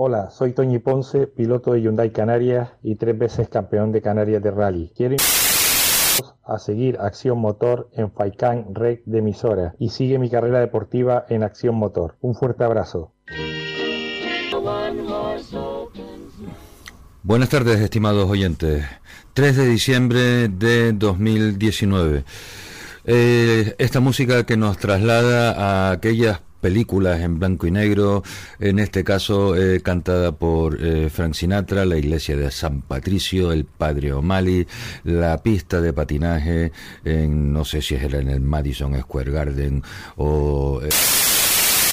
Hola, soy Toñi Ponce, piloto de Hyundai Canarias y tres veces campeón de Canarias de Rally. Quiero a seguir Acción Motor en Faikán Rec de emisora y sigue mi carrera deportiva en Acción Motor. Un fuerte abrazo. Buenas tardes, estimados oyentes. 3 de diciembre de 2019. Eh, esta música que nos traslada a aquellas películas en blanco y negro, en este caso eh, cantada por eh, Frank Sinatra, la iglesia de San Patricio, el padre O'Malley, la pista de patinaje en, no sé si era en el Madison Square Garden o... Eh,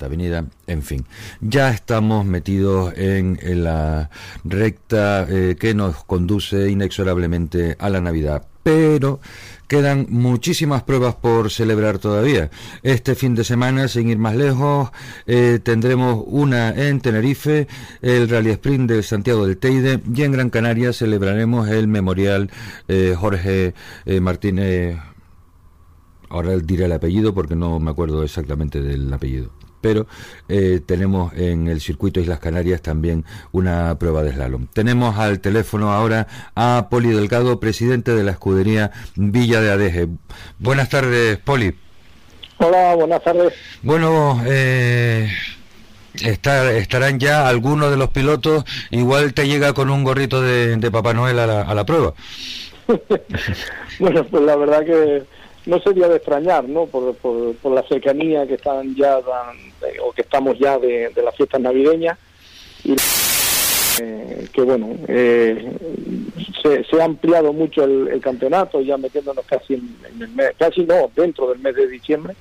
avenida, en fin, ya estamos metidos en, la recta que nos conduce inexorablemente a la Navidad, pero Quedan muchísimas pruebas por celebrar todavía. Este fin de semana, sin ir más lejos, eh, tendremos una en Tenerife, el Rally Sprint de Santiago del Teide y en Gran Canaria celebraremos el Memorial eh, Jorge eh, Martínez. Ahora diré el apellido porque no me acuerdo exactamente del apellido pero eh, tenemos en el circuito Islas Canarias también una prueba de slalom. Tenemos al teléfono ahora a Poli Delgado, presidente de la escudería Villa de Adeje. Buenas tardes, Poli. Hola, buenas tardes. Bueno, eh, estarán ya algunos de los pilotos, igual te llega con un gorrito de, Papá Noel a la, a la prueba. bueno, pues la verdad que no sería de extrañar, ¿no? Por, por, la cercanía que están ya o que estamos ya de, de las fiestas navideñas. Y eh, que bueno eh, se, ha ampliado mucho el, campeonato ya metiéndonos casi en, el mes, casi no dentro del mes de diciembre.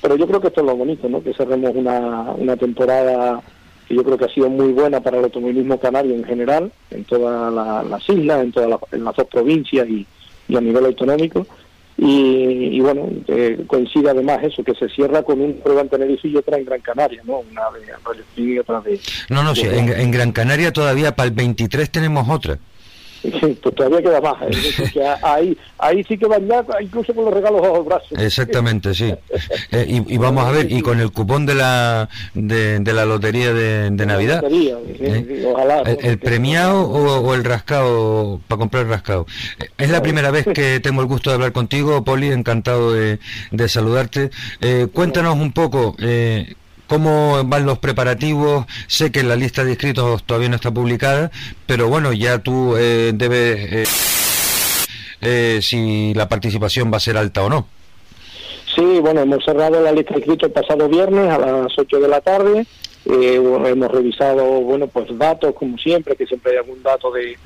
Pero yo creo que esto es lo bonito no que cerremos una, una temporada que yo creo que ha sido muy buena para el automovilismo canario en general en todas las islas en todas en las dos provincias y, y a nivel autonómico y, bueno, eh, coincide además eso, que se cierra con un prueba en Tenerife y otra en Gran Canaria, ¿no? Una de y otra de... No, no, sí, en, Gran Canaria todavía para el 23 tenemos otra. Pues todavía queda más. ¿eh? ahí, ahí sí que van ya, incluso con los regalos a los brazos. Exactamente, sí. Eh, y, vamos a ver, y con el cupón de la de, la lotería de, Navidad. ¿Eh? ojalá, ¿El, premiado o, el rascado para comprar rascado? Es la primera vez que tengo el gusto de hablar contigo, Poli, encantado de, de saludarte. cuéntanos un poco. Eh, ¿Cómo van los preparativos? Sé que la lista de inscritos todavía no está publicada, pero bueno, ya tú eh, debes eh, eh, si la participación va a ser alta o no. Sí, bueno, hemos cerrado la lista de inscritos el pasado viernes a las 8 de la tarde. hemos revisado, bueno, pues datos como siempre, que siempre hay algún dato de,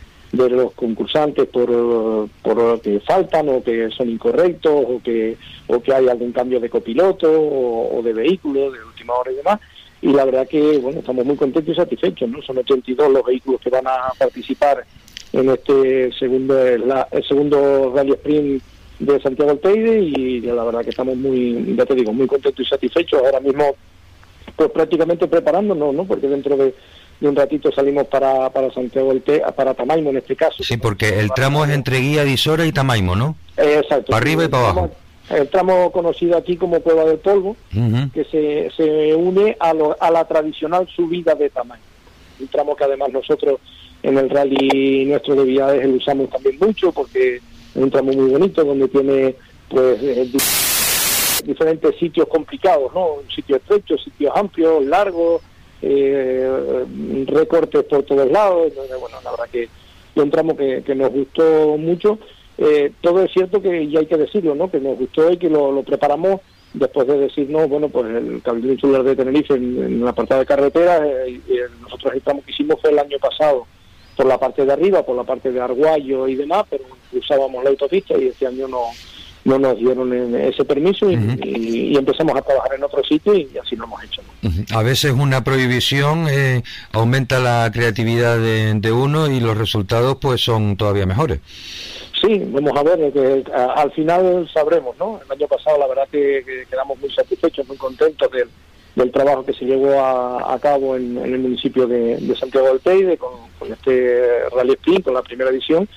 de los concursantes por, por que faltan o que son incorrectos o que o que hay algún cambio de copiloto o, de vehículo de última hora y demás. Y la verdad que bueno estamos muy contentos y satisfechos no son 82 los vehículos que van a participar en este segundo el segundo rally sprint de Santiago del Teide y la verdad que estamos muy ya te digo muy contentos y satisfechos. Ahora mismo pues prácticamente preparándonos no porque dentro de y un ratito salimos para, para Santiago del Te, para Tamaimo en este caso. Sí, porque el tramo es entre Guía de Isora y Tamaimo, ¿no? exacto. Para arriba y para abajo. El tramo conocido aquí como Cueva del Polvo, que se, se une a, a la tradicional subida de Tamaimo. Un tramo que además nosotros en el rally nuestro de Viades lo usamos también mucho porque es un tramo muy bonito donde tiene pues eh, diferentes sitios complicados, ¿no? Sitios estrechos, sitios amplios, largos, eh, recortes por todos lados. bueno, la verdad que un tramo que, nos gustó mucho. Eh, todo es cierto que, ya hay que decirlo, ¿no? que nos gustó y que lo, preparamos después de decirnos, bueno, pues el Cabildo Insular de Tenerife en, la apartado de carretera, eh, nosotros el tramo que hicimos fue el año pasado por la parte de arriba, por la parte de Arguayo y demás, pero usábamos la autopista y este año no, no nos dieron ese permiso y, empezamos a trabajar en otro sitio y así lo hemos hecho. A veces una prohibición eh, aumenta la creatividad de, uno y los resultados pues son todavía mejores. Sí, vamos a ver, que al final sabremos, ¿no? El año pasado la verdad que, quedamos muy satisfechos, muy contentos del, trabajo que se llevó a, cabo en, el municipio de, Santiago del Teide con, con este Rally Sprint, con la primera edición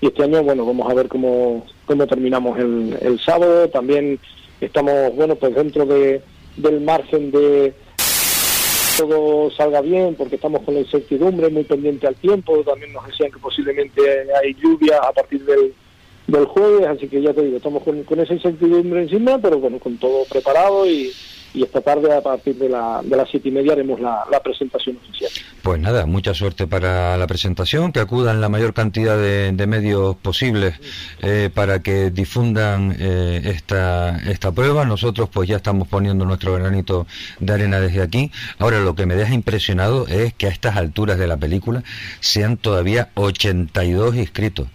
y este año, bueno, vamos a ver cómo, cómo terminamos el, el sábado. También estamos, bueno, pues dentro de, del margen de todo salga bien, porque estamos con la incertidumbre, muy pendiente al tiempo, también nos decían que posiblemente hay lluvia a partir del, del jueves, así que ya te digo, estamos con, con esa incertidumbre encima, pero bueno, con todo preparado y, esta tarde a partir de, la, de las siete y media haremos la, presentación oficial. Pues nada, mucha suerte para la presentación, que acudan la mayor cantidad de, medios posibles eh, para que difundan eh, esta, esta prueba. Nosotros pues ya estamos poniendo nuestro granito de arena desde aquí. Ahora lo que me deja impresionado es que a estas alturas de la película sean todavía 82 inscritos.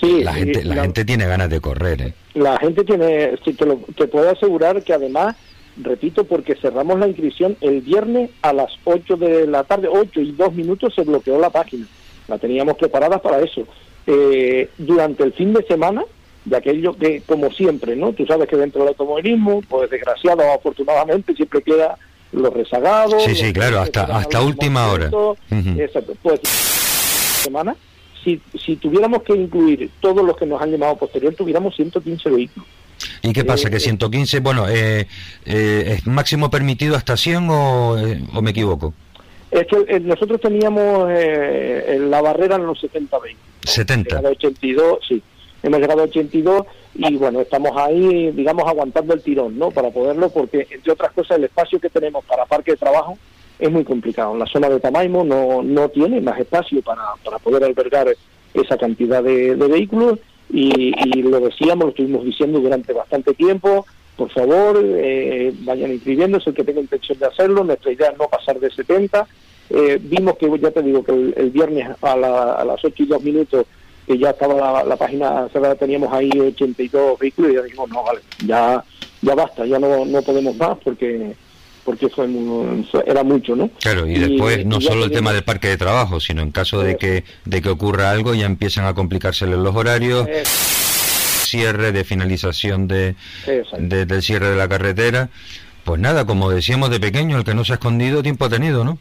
Sí, la gente, la, gente tiene ganas de correr. ¿eh? La gente tiene, te, lo, te puedo asegurar que además repito, porque cerramos la inscripción el viernes a las 8 de la tarde, 8 y 2 minutos se bloqueó la página. La teníamos preparada para eso. Eh, durante el fin de semana, de aquello que, como siempre, ¿no? Tú sabes que dentro del automovilismo, pues desgraciado o afortunadamente, siempre queda los rezagados. Sí, sí, claro, hasta, hasta última hora. Exacto. Pues, semana, si, si tuviéramos que incluir todos los que nos han llamado posterior, tuviéramos 115 vehículos. ¿Y qué pasa? ¿Que 115, bueno, eh, eh, es máximo permitido hasta 100 o, eh, o me equivoco? Es que nosotros teníamos la barrera en los 70 20. 70. Hemos 82, sí. Hemos llegado a 82 y bueno, estamos ahí, digamos, aguantando el tirón, ¿no? Para poderlo, porque entre otras cosas el espacio que tenemos para parque de trabajo es muy complicado. La zona de Tamaimo no, no tiene más espacio para, para poder albergar esa cantidad de vehículos y, lo decíamos, lo estuvimos diciendo durante bastante tiempo, por favor, eh, vayan inscribiéndose el que tenga intención de hacerlo, nuestra idea es no pasar de 70. Eh, vimos que, ya te digo, que el, viernes a, las 8 y 2 minutos, que ya estaba la, página cerrada, teníamos ahí 82 vehículos y ya dijimos, no, vale, ya, ya basta, ya no, no podemos más porque porque fue era mucho, ¿no? Claro, y, después no solo el tema del parque de trabajo, sino en caso de que de que ocurra algo ya empiezan a complicárseles los horarios, cierre de finalización de, del cierre de la carretera. Pues nada, como decíamos de pequeño, el que no se ha escondido tiempo ha tenido, ¿no?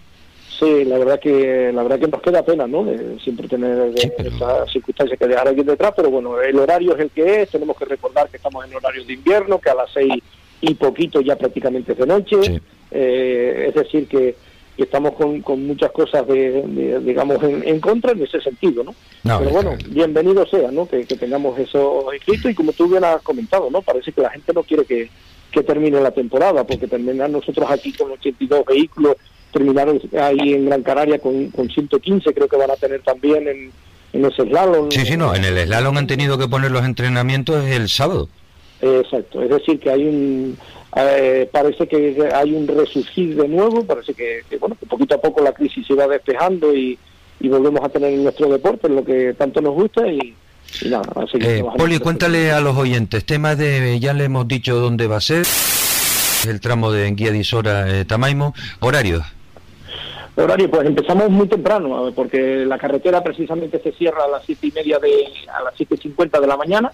Sí, la verdad que la verdad que nos queda pena, ¿no? De siempre tener esa circunstancia que dejar aquí detrás, pero bueno, el horario es el que es, tenemos que recordar que estamos en horario de invierno, que a las seis y poquito ya prácticamente de noche. Eh, es decir, que, estamos con, con, muchas cosas, de, digamos, en, contra en ese sentido, ¿no? Pero bueno, bienvenido sea, ¿no? Que, tengamos eso escrito y como tú bien has comentado, ¿no? Parece que la gente no quiere que, que termine la temporada, porque terminar nosotros aquí con 82 vehículos, terminaron ahí en Gran Canaria con, con 115, creo que van a tener también en, en ese slalom. Sí, sí, no, en el slalom han tenido que poner los entrenamientos el sábado. Exacto, es decir, que hay un, eh, parece que hay un resurgir de nuevo, parece que, bueno, que poquito a poco la crisis se va despejando y, volvemos a tener nuestro deporte, lo que tanto nos gusta y, nada. Así eh, Poli, cuéntale a los oyentes, temas de, ya le hemos dicho dónde va a ser, el tramo de Guía de Isora eh, Tamaimo, horarios. Horario, pues empezamos muy temprano, porque la carretera precisamente se cierra a las siete y media de, a las siete cincuenta de la mañana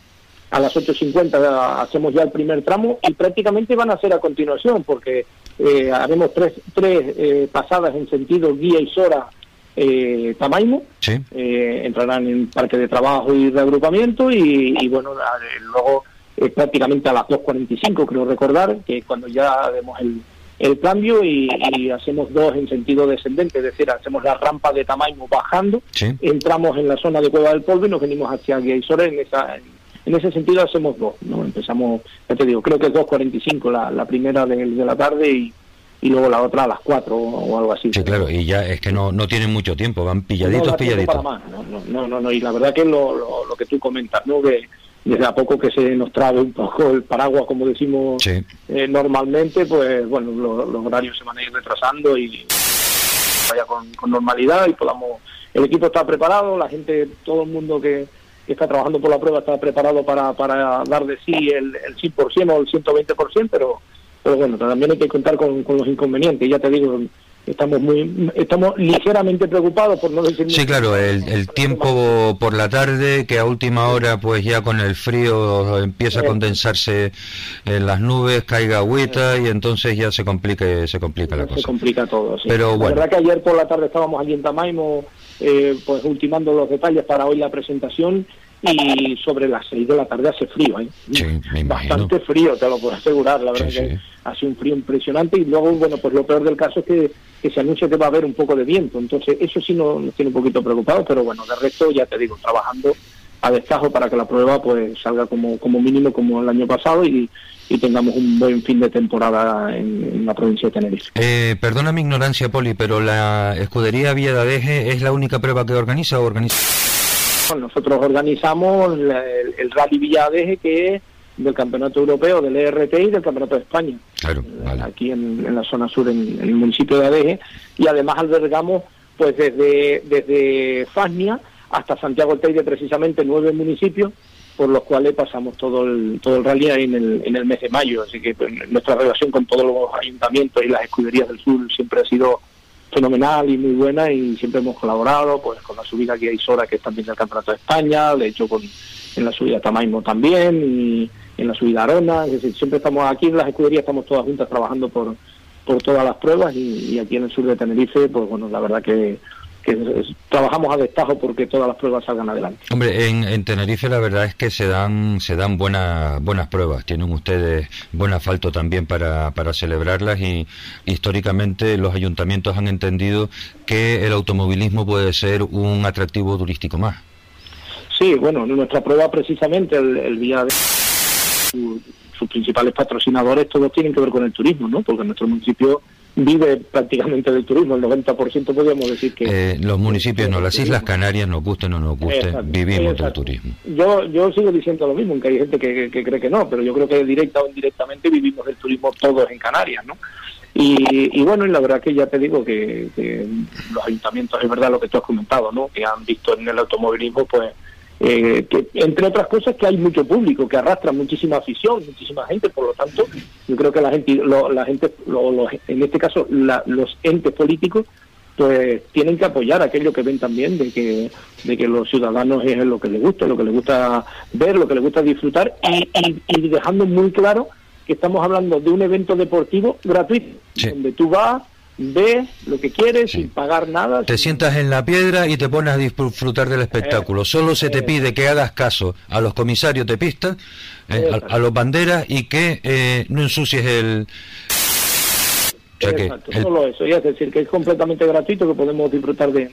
a las 8.50 hacemos ya el primer tramo y prácticamente van a ser a continuación porque eh, haremos tres, tres eh, pasadas en sentido guía y Sora eh, Tamaimo, eh, entrarán en parque de trabajo y reagrupamiento y, y bueno, luego prácticamente a las 2.45 creo recordar que cuando ya haremos el, el cambio y, hacemos dos en sentido descendente, es decir, hacemos la rampa de Tamaimo bajando, entramos en la zona de Cueva del Polvo y nos venimos hacia Guía y Sora en esa en ese sentido hacemos dos, ¿no? Empezamos, ya te digo, creo que es 2.45 la, la primera de, de la tarde y, y luego la otra a las 4 o, algo así. Sí, claro, y ya es que no, no tienen mucho tiempo, van pilladitos, no, pilladitos. Para no, no, no, y la verdad que es lo, lo, que tú comentas, ¿no? Que desde a poco que se nos trae un poco el paraguas, como decimos eh, normalmente, pues bueno, los horarios se van a ir retrasando y vaya con, con normalidad y podamos... El equipo está preparado, la gente, todo el mundo que que está trabajando por la prueba está preparado para, para dar de sí el, el 100% o el 120%, pero, pero bueno, también hay que contar con, con los inconvenientes. Ya te digo, estamos muy estamos ligeramente preocupados por no decir sí claro el, el tiempo por la tarde que a última hora pues ya con el frío empieza a condensarse en las nubes caiga agüita y entonces ya se complica se complica la cosa se complica todo sí. pero bueno la verdad que ayer por la tarde estábamos allí en Tamaimo eh, pues ultimando los detalles para hoy la presentación y sobre las 6 de la tarde hace frío, ¿eh? bastante frío, te lo puedo asegurar, la verdad que hace un frío impresionante y luego, bueno, pues lo peor del caso es que, se anuncia que va a haber un poco de viento, entonces eso sí nos, tiene un poquito preocupado, pero bueno, de resto ya te digo, trabajando a destajo para que la prueba pues salga como, como mínimo como el año pasado y, y tengamos un buen fin de temporada en, la provincia de Tenerife. Eh, perdona mi ignorancia, Poli, pero la escudería Vía de Adeje es la única prueba que organiza o organiza nosotros organizamos el, Rally Villadeje, que es del Campeonato Europeo, del ERT y del Campeonato de España. Claro, Aquí en, la zona sur, en, el municipio de Adeje. Y además albergamos, pues desde, desde Fasnia hasta Santiago del Teide, precisamente nueve municipios, por los cuales pasamos todo el, todo el rally en el, en el mes de mayo. Así que pues, nuestra relación con todos los ayuntamientos y las escuderías del sur siempre ha sido fenomenal y muy buena y siempre hemos colaborado pues con la subida aquí a Isora que es también del Campeonato de España, de hecho con en la subida a Tamaimo también y en la subida Arona, es decir, siempre estamos aquí en las escuderías, estamos todas juntas trabajando por, por todas las pruebas y aquí en el sur de Tenerife, pues bueno, la verdad que trabajamos a destajo porque todas las pruebas salgan adelante. Hombre, en, Tenerife la verdad es que se dan se dan buenas buenas pruebas. Tienen ustedes buen asfalto también para, para celebrarlas y históricamente los ayuntamientos han entendido que el automovilismo puede ser un atractivo turístico más. Sí, bueno, nuestra prueba precisamente el, el día de sus principales patrocinadores todos tienen que ver con el turismo, ¿no? Porque nuestro municipio vive prácticamente del turismo, el 90% podríamos decir que... Eh, los municipios no, las Islas Canarias, nos gusten o no nos gusten, vivimos del turismo. Yo yo sigo diciendo lo mismo, aunque hay gente que, cree que no, pero yo creo que directa o indirectamente vivimos del turismo todos en Canarias, ¿no? Y, bueno, y la verdad que ya te digo que, que los ayuntamientos, es verdad lo que tú has comentado, ¿no? Que han visto en el automovilismo, pues eh, que entre otras cosas que hay mucho público que arrastra muchísima afición, muchísima gente, por lo tanto yo creo que la gente, la gente, en este caso los entes políticos, pues tienen que apoyar aquello que ven también de que de que los ciudadanos es lo que les gusta, lo que les gusta ver, lo que les gusta disfrutar y, dejando muy claro que estamos hablando de un evento deportivo gratuito, donde tú vas ve lo que quieres sin pagar nada. Te sientas en la piedra y te pones a disfrutar del espectáculo. Eh, Solo se te eh. pide que hagas caso a los comisarios de pista, eh, a, los banderas y que no ensucies el... Exacto, solo eso, es decir, que es completamente gratuito, que podemos disfrutar de,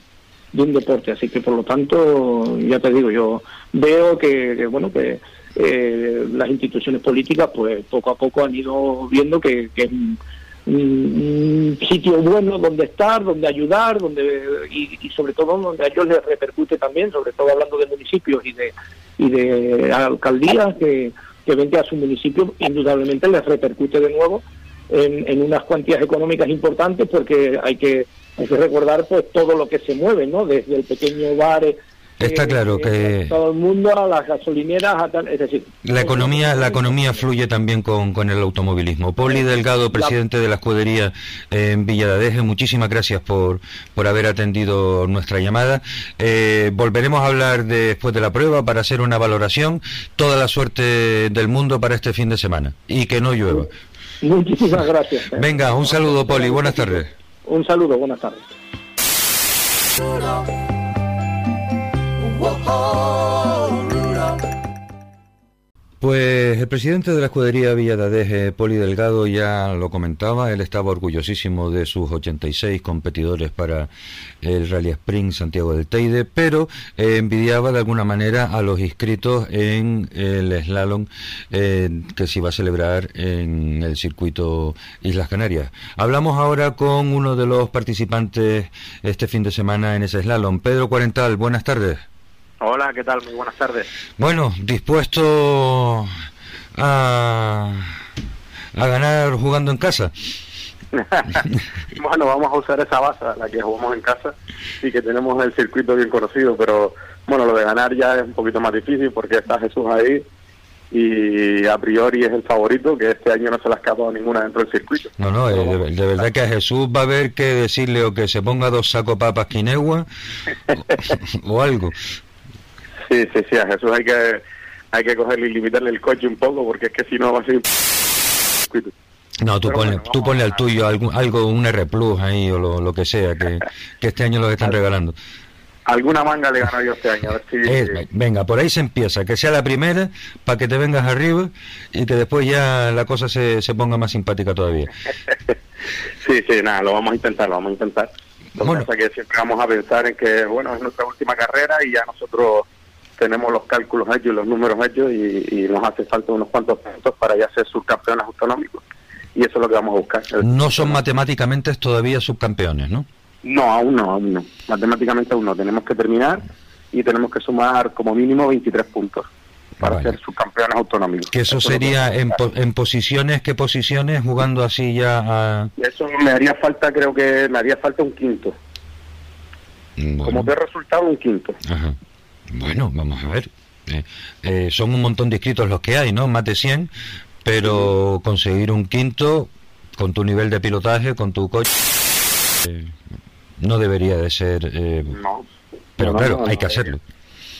un deporte, así que por lo tanto, ya te digo, yo veo que, bueno, que las instituciones políticas, pues poco a poco han ido viendo que, que un sitio bueno donde estar, donde ayudar, donde y, sobre todo donde a ellos les repercute también, sobre todo hablando de municipios y de y de alcaldías que, que ven que a su municipio indudablemente les repercute de nuevo en, en unas cuantías económicas importantes porque hay que hay que recordar pues todo lo que se mueve, ¿no? Desde el pequeño bar Está eh, claro que todo el mundo a las gasolineras, es decir, la economía la economía fluye también con, con el automovilismo. Poli Delgado, presidente de la escudería en Villa de Adeje, muchísimas gracias por, por haber atendido nuestra llamada. Eh, volveremos a hablar después de la prueba para hacer una valoración. Toda la suerte del mundo para este fin de semana y que no llueva. Muchísimas gracias. Venga, un saludo, Poli. Buenas tardes. Un saludo, buenas tardes. Pues el presidente de la escudería Villadadeje, Poli Delgado, ya lo comentaba, él estaba orgullosísimo de sus 86 competidores para el Rally Spring Santiago del Teide, pero eh, envidiaba de alguna manera a los inscritos en el slalom eh, que se iba a celebrar en el circuito Islas Canarias. Hablamos ahora con uno de los participantes este fin de semana en ese slalom. Pedro Cuarental, buenas tardes. Hola, ¿qué tal? Muy buenas tardes. Bueno, dispuesto a, a ganar jugando en casa. bueno, vamos a usar esa base, la que jugamos en casa y que tenemos el circuito bien conocido, pero bueno, lo de ganar ya es un poquito más difícil porque está Jesús ahí y a priori es el favorito, que este año no se le ha escapado ninguna dentro del circuito. No, no, eh, de, verdad que a Jesús va a haber que decirle o que se ponga dos sacos papas quinegua o algo. Sí, sí, sí, a Jesús hay que hay que cogerle y limitarle el coche un poco porque es que si no va a ser no, tú ponle, tú ponle al tuyo algo, algo, un R Plus ahí o lo, lo que sea, que, que este año lo están regalando. alguna manga le gano yo este año. A ver si... Eh, venga, por ahí se empieza, que sea la primera para que te vengas arriba y que después ya la cosa se, se ponga más simpática todavía. sí, sí, nada, lo vamos a intentar, lo vamos a intentar. Lo bueno. que siempre vamos a pensar en que, bueno, es nuestra última carrera y ya nosotros tenemos los cálculos hechos y los números hechos y, nos hace falta unos cuantos puntos para ya ser subcampeones autonómicos. Y eso es lo que vamos a buscar. No son matemáticamente todavía subcampeones, ¿no? No, aún no, aún no. Matemáticamente aún no. Tenemos que terminar y tenemos que sumar como mínimo 23 puntos para ser subcampeones autonómicos. Que eso, sería en, en, posiciones, ¿qué posiciones jugando así ya a... Eso me haría falta, creo que me haría falta un quinto. Como de resultado, un quinto. Ajá. Bueno, vamos a ver. Eh, eh, son un montón de inscritos los que hay, ¿no? Más de 100, pero conseguir un quinto con tu nivel de pilotaje, con tu coche, eh, no debería de ser... no. Pero claro, hay que hacerlo.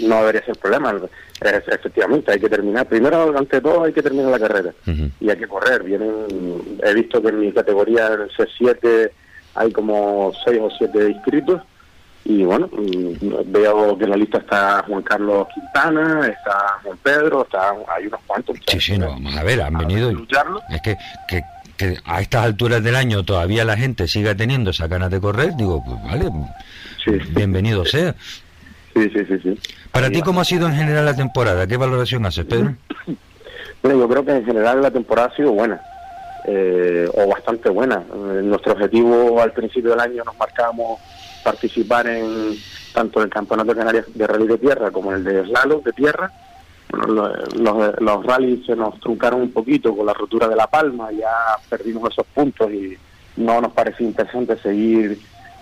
No debería ser problema. efectivamente, hay que terminar. Primero, ante todo, hay que terminar la carrera. Y hay que correr. Vienen, he visto que en mi categoría, en el C7, hay como 6 o 7 inscritos y bueno, mm, veo que en la lista está Juan Carlos Quintana, está Juan Pedro, está, hay unos cuantos. Sí, sí, no, vamos a ver, han venido. es que, que, que, a estas alturas del año todavía la gente siga teniendo esa ganas de correr, digo, pues vale, bienvenido sea. Sí, sí, sí, sí. Para ti, ¿cómo ha sido en general la temporada? ¿Qué valoración haces, Pedro? Bueno, yo creo que en general la temporada ha sido buena. Eh, o bastante buena. Eh, nuestro objetivo al principio del año nos marcamos participar en tanto el Campeonato de Canarias de Rally de Tierra como el de Slalom de Tierra. Los, los rallies se nos truncaron un poquito con la rotura de La Palma, ya perdimos esos puntos y no nos parece interesante seguir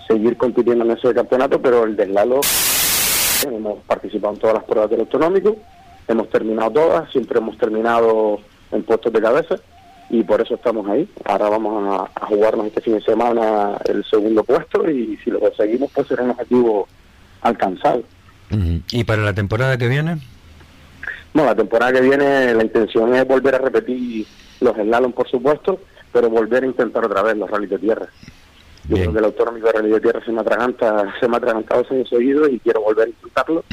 seguir compitiendo en ese campeonato, pero el de Slalom hemos participado en todas las pruebas del autonómico, hemos terminado todas, siempre hemos terminado en puestos de cabeza y por eso estamos ahí. Ahora vamos a, jugarnos este fin de semana el segundo puesto y si lo conseguimos pues será un objetivo alcanzado. ¿Y para la temporada que viene? No, la temporada que viene la intención es volver a repetir los slalom por supuesto, pero volver a intentar otra vez los rallies de tierra. Yo creo que el autonómico de rally de tierra se me atraganta, se me ha atragantado ese seguido y quiero volver a intentarlo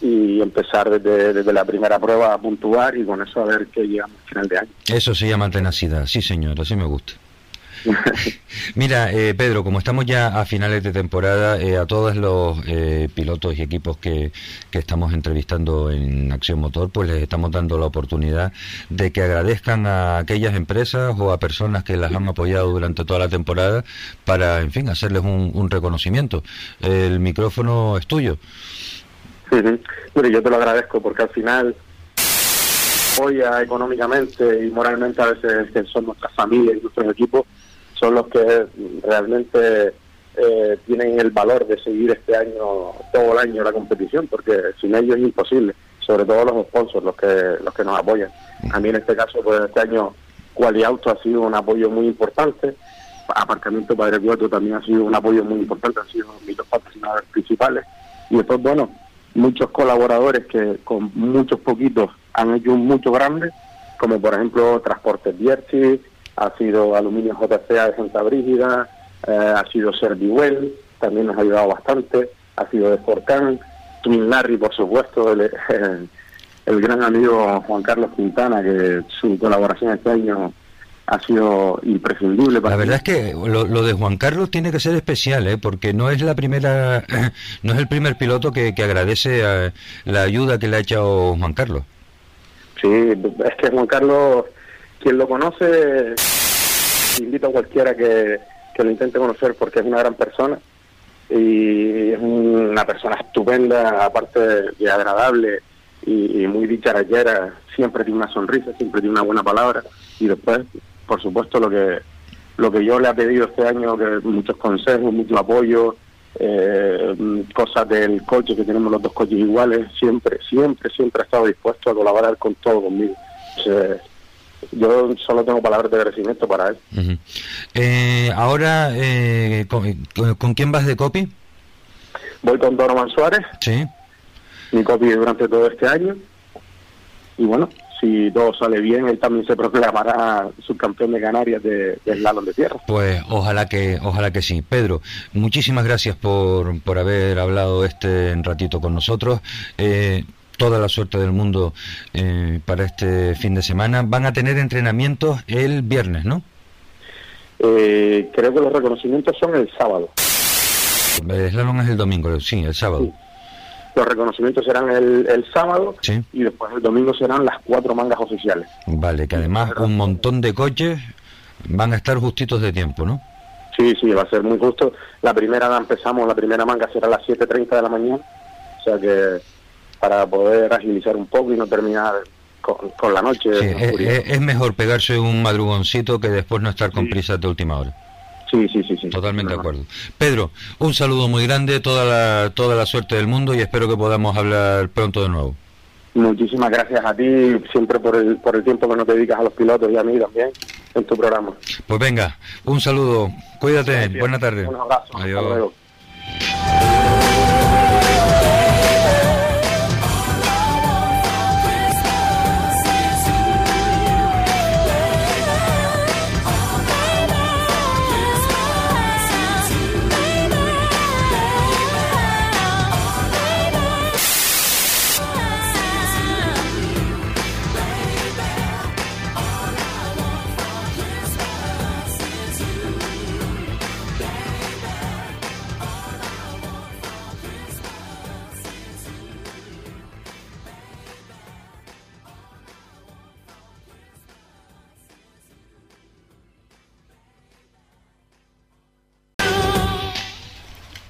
y empezar desde, desde, la primera prueba a puntuar y con eso a ver qué llegamos al final de año. Eso se llama tenacidad, sí señor, así me gusta. Mira, eh, Pedro, como estamos ya a finales de temporada, eh, a todos los eh, pilotos y equipos que, que, estamos entrevistando en Acción Motor, pues les estamos dando la oportunidad de que agradezcan a aquellas empresas o a personas que las han apoyado durante toda la temporada para, en fin, hacerles un, un reconocimiento. El micrófono es tuyo. Mire, yo te lo agradezco porque al final apoya económicamente y moralmente a veces son nuestras familias y nuestros equipos son los que realmente eh, tienen el valor de seguir este año todo el año la competición porque sin ellos es imposible sobre todo los sponsors los que los que nos apoyan. A mí en este caso pues este año Quali Auto ha sido un apoyo muy importante Aparcamiento Padre Cuatro también ha sido un apoyo muy importante han sido mis dos patrocinadores principales. Y después bueno muchos colaboradores que con muchos poquitos han hecho un mucho grande, como por ejemplo Transportes Bierchi, ha sido Aluminio JCA de Santa Brígida, eh, ha sido Serviwell, también nos ha ayudado bastante, ha sido de Forcan, Twin Larry, por supuesto, el, el gran amigo Juan Carlos Quintana, que su colaboración este año ha sido imprescindible. Para la verdad es que lo, de Juan Carlos tiene que ser especial, ¿eh? porque no es la primera, no es el primer piloto que, agradece a la ayuda que le ha hecho Juan Carlos. Sí, es que Juan Carlos, quien lo conoce, invito a cualquiera que, lo intente conocer porque es una gran persona y es una persona estupenda, aparte de agradable y, y muy dicharachera, siempre tiene una sonrisa, siempre tiene una buena palabra y después por supuesto lo que lo que yo le he pedido este año, que muchos consejos, mucho apoyo, eh, cosas del coche, que tenemos los dos coches iguales, siempre, siempre, siempre ha estado dispuesto a colaborar con todo conmigo. yo solo tengo palabras de agradecimiento para él. Eh, ahora, eh, ¿con, quién vas de copy? Voy con Donovan Suárez. Sí. Mi copy durante todo este año. Y bueno, si todo sale bien, él también se proclamará subcampeón de Canarias de, de slalom de tierra. Pues ojalá que, ojalá que sí. Pedro, muchísimas gracias por, por haber hablado este ratito con nosotros. Eh, toda la suerte del mundo eh, para este fin de semana. Van a tener entrenamientos el viernes, ¿no? Eh, creo que los reconocimientos son el sábado. El slalom es el domingo, sí, el sábado. Los reconocimientos serán el, sábado y después el domingo serán las cuatro mangas oficiales. Vale, que además un montón de coches van a estar justitos de tiempo, ¿no? Sí, sí, va a ser muy justo. La primera la empezamos, la primera manga será a las 7.30 de la mañana, o sea que para poder agilizar un poco y no terminar con, la noche. es, mejor pegarse un madrugoncito que después no estar con prisas de última hora. Sí, sí, sí, sí. Totalmente de acuerdo. Pedro, un saludo muy grande, toda la, toda la suerte del mundo y espero que podamos hablar pronto de nuevo. Muchísimas gracias a ti, siempre por el, por el tiempo que nos dedicas a los pilotos y a mí también en tu programa. Pues venga, un saludo, cuídate, buena tarde. Un abrazo. Adiós.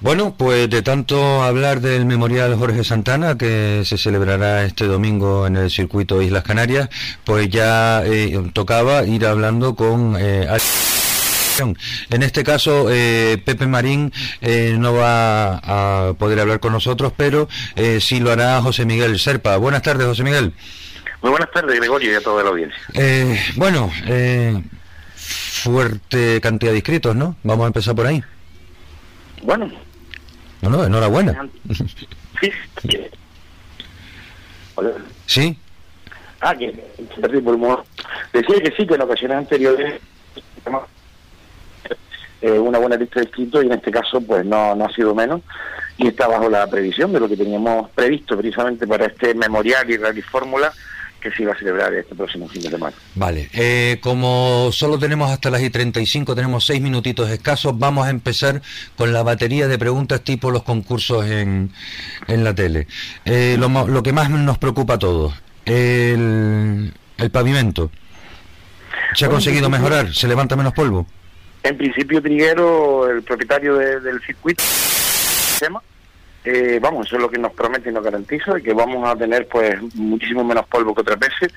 Bueno, pues de tanto hablar del Memorial Jorge Santana, que se celebrará este domingo en el circuito Islas Canarias, pues ya eh, tocaba ir hablando con... Eh, en este caso, eh, Pepe Marín no va a poder hablar con nosotros, pero sí lo hará José Miguel Serpa. Buenas tardes, José Miguel. Muy buenas tardes, Gregorio, y a toda la audiencia. bueno, fuerte cantidad de inscritos, ¿no? Vamos a empezar por ahí. Bueno, no, no, enhorabuena. Sí. ¿Sí? Ah, que perdí pulmón. Decía que sí, que en ocasiones anteriores eh, una buena lista de inscritos y en este caso pues no, no ha sido menos y está bajo la previsión de lo que teníamos previsto precisamente para este memorial y rally fórmula que se iba a celebrar este próximo fin de semana. Vale, eh, como solo tenemos hasta las y 35, tenemos seis minutitos escasos, vamos a empezar con la batería de preguntas tipo los concursos en, en la tele. Eh, lo, lo, que más nos preocupa a todos, el, el pavimento. ¿Se ha conseguido mejorar? ¿Se levanta menos polvo? En principio, Triguero, el propietario del circuito, tema eh, vamos, eso es lo que nos promete y nos garantiza, que vamos a tener pues muchísimo menos polvo que otras veces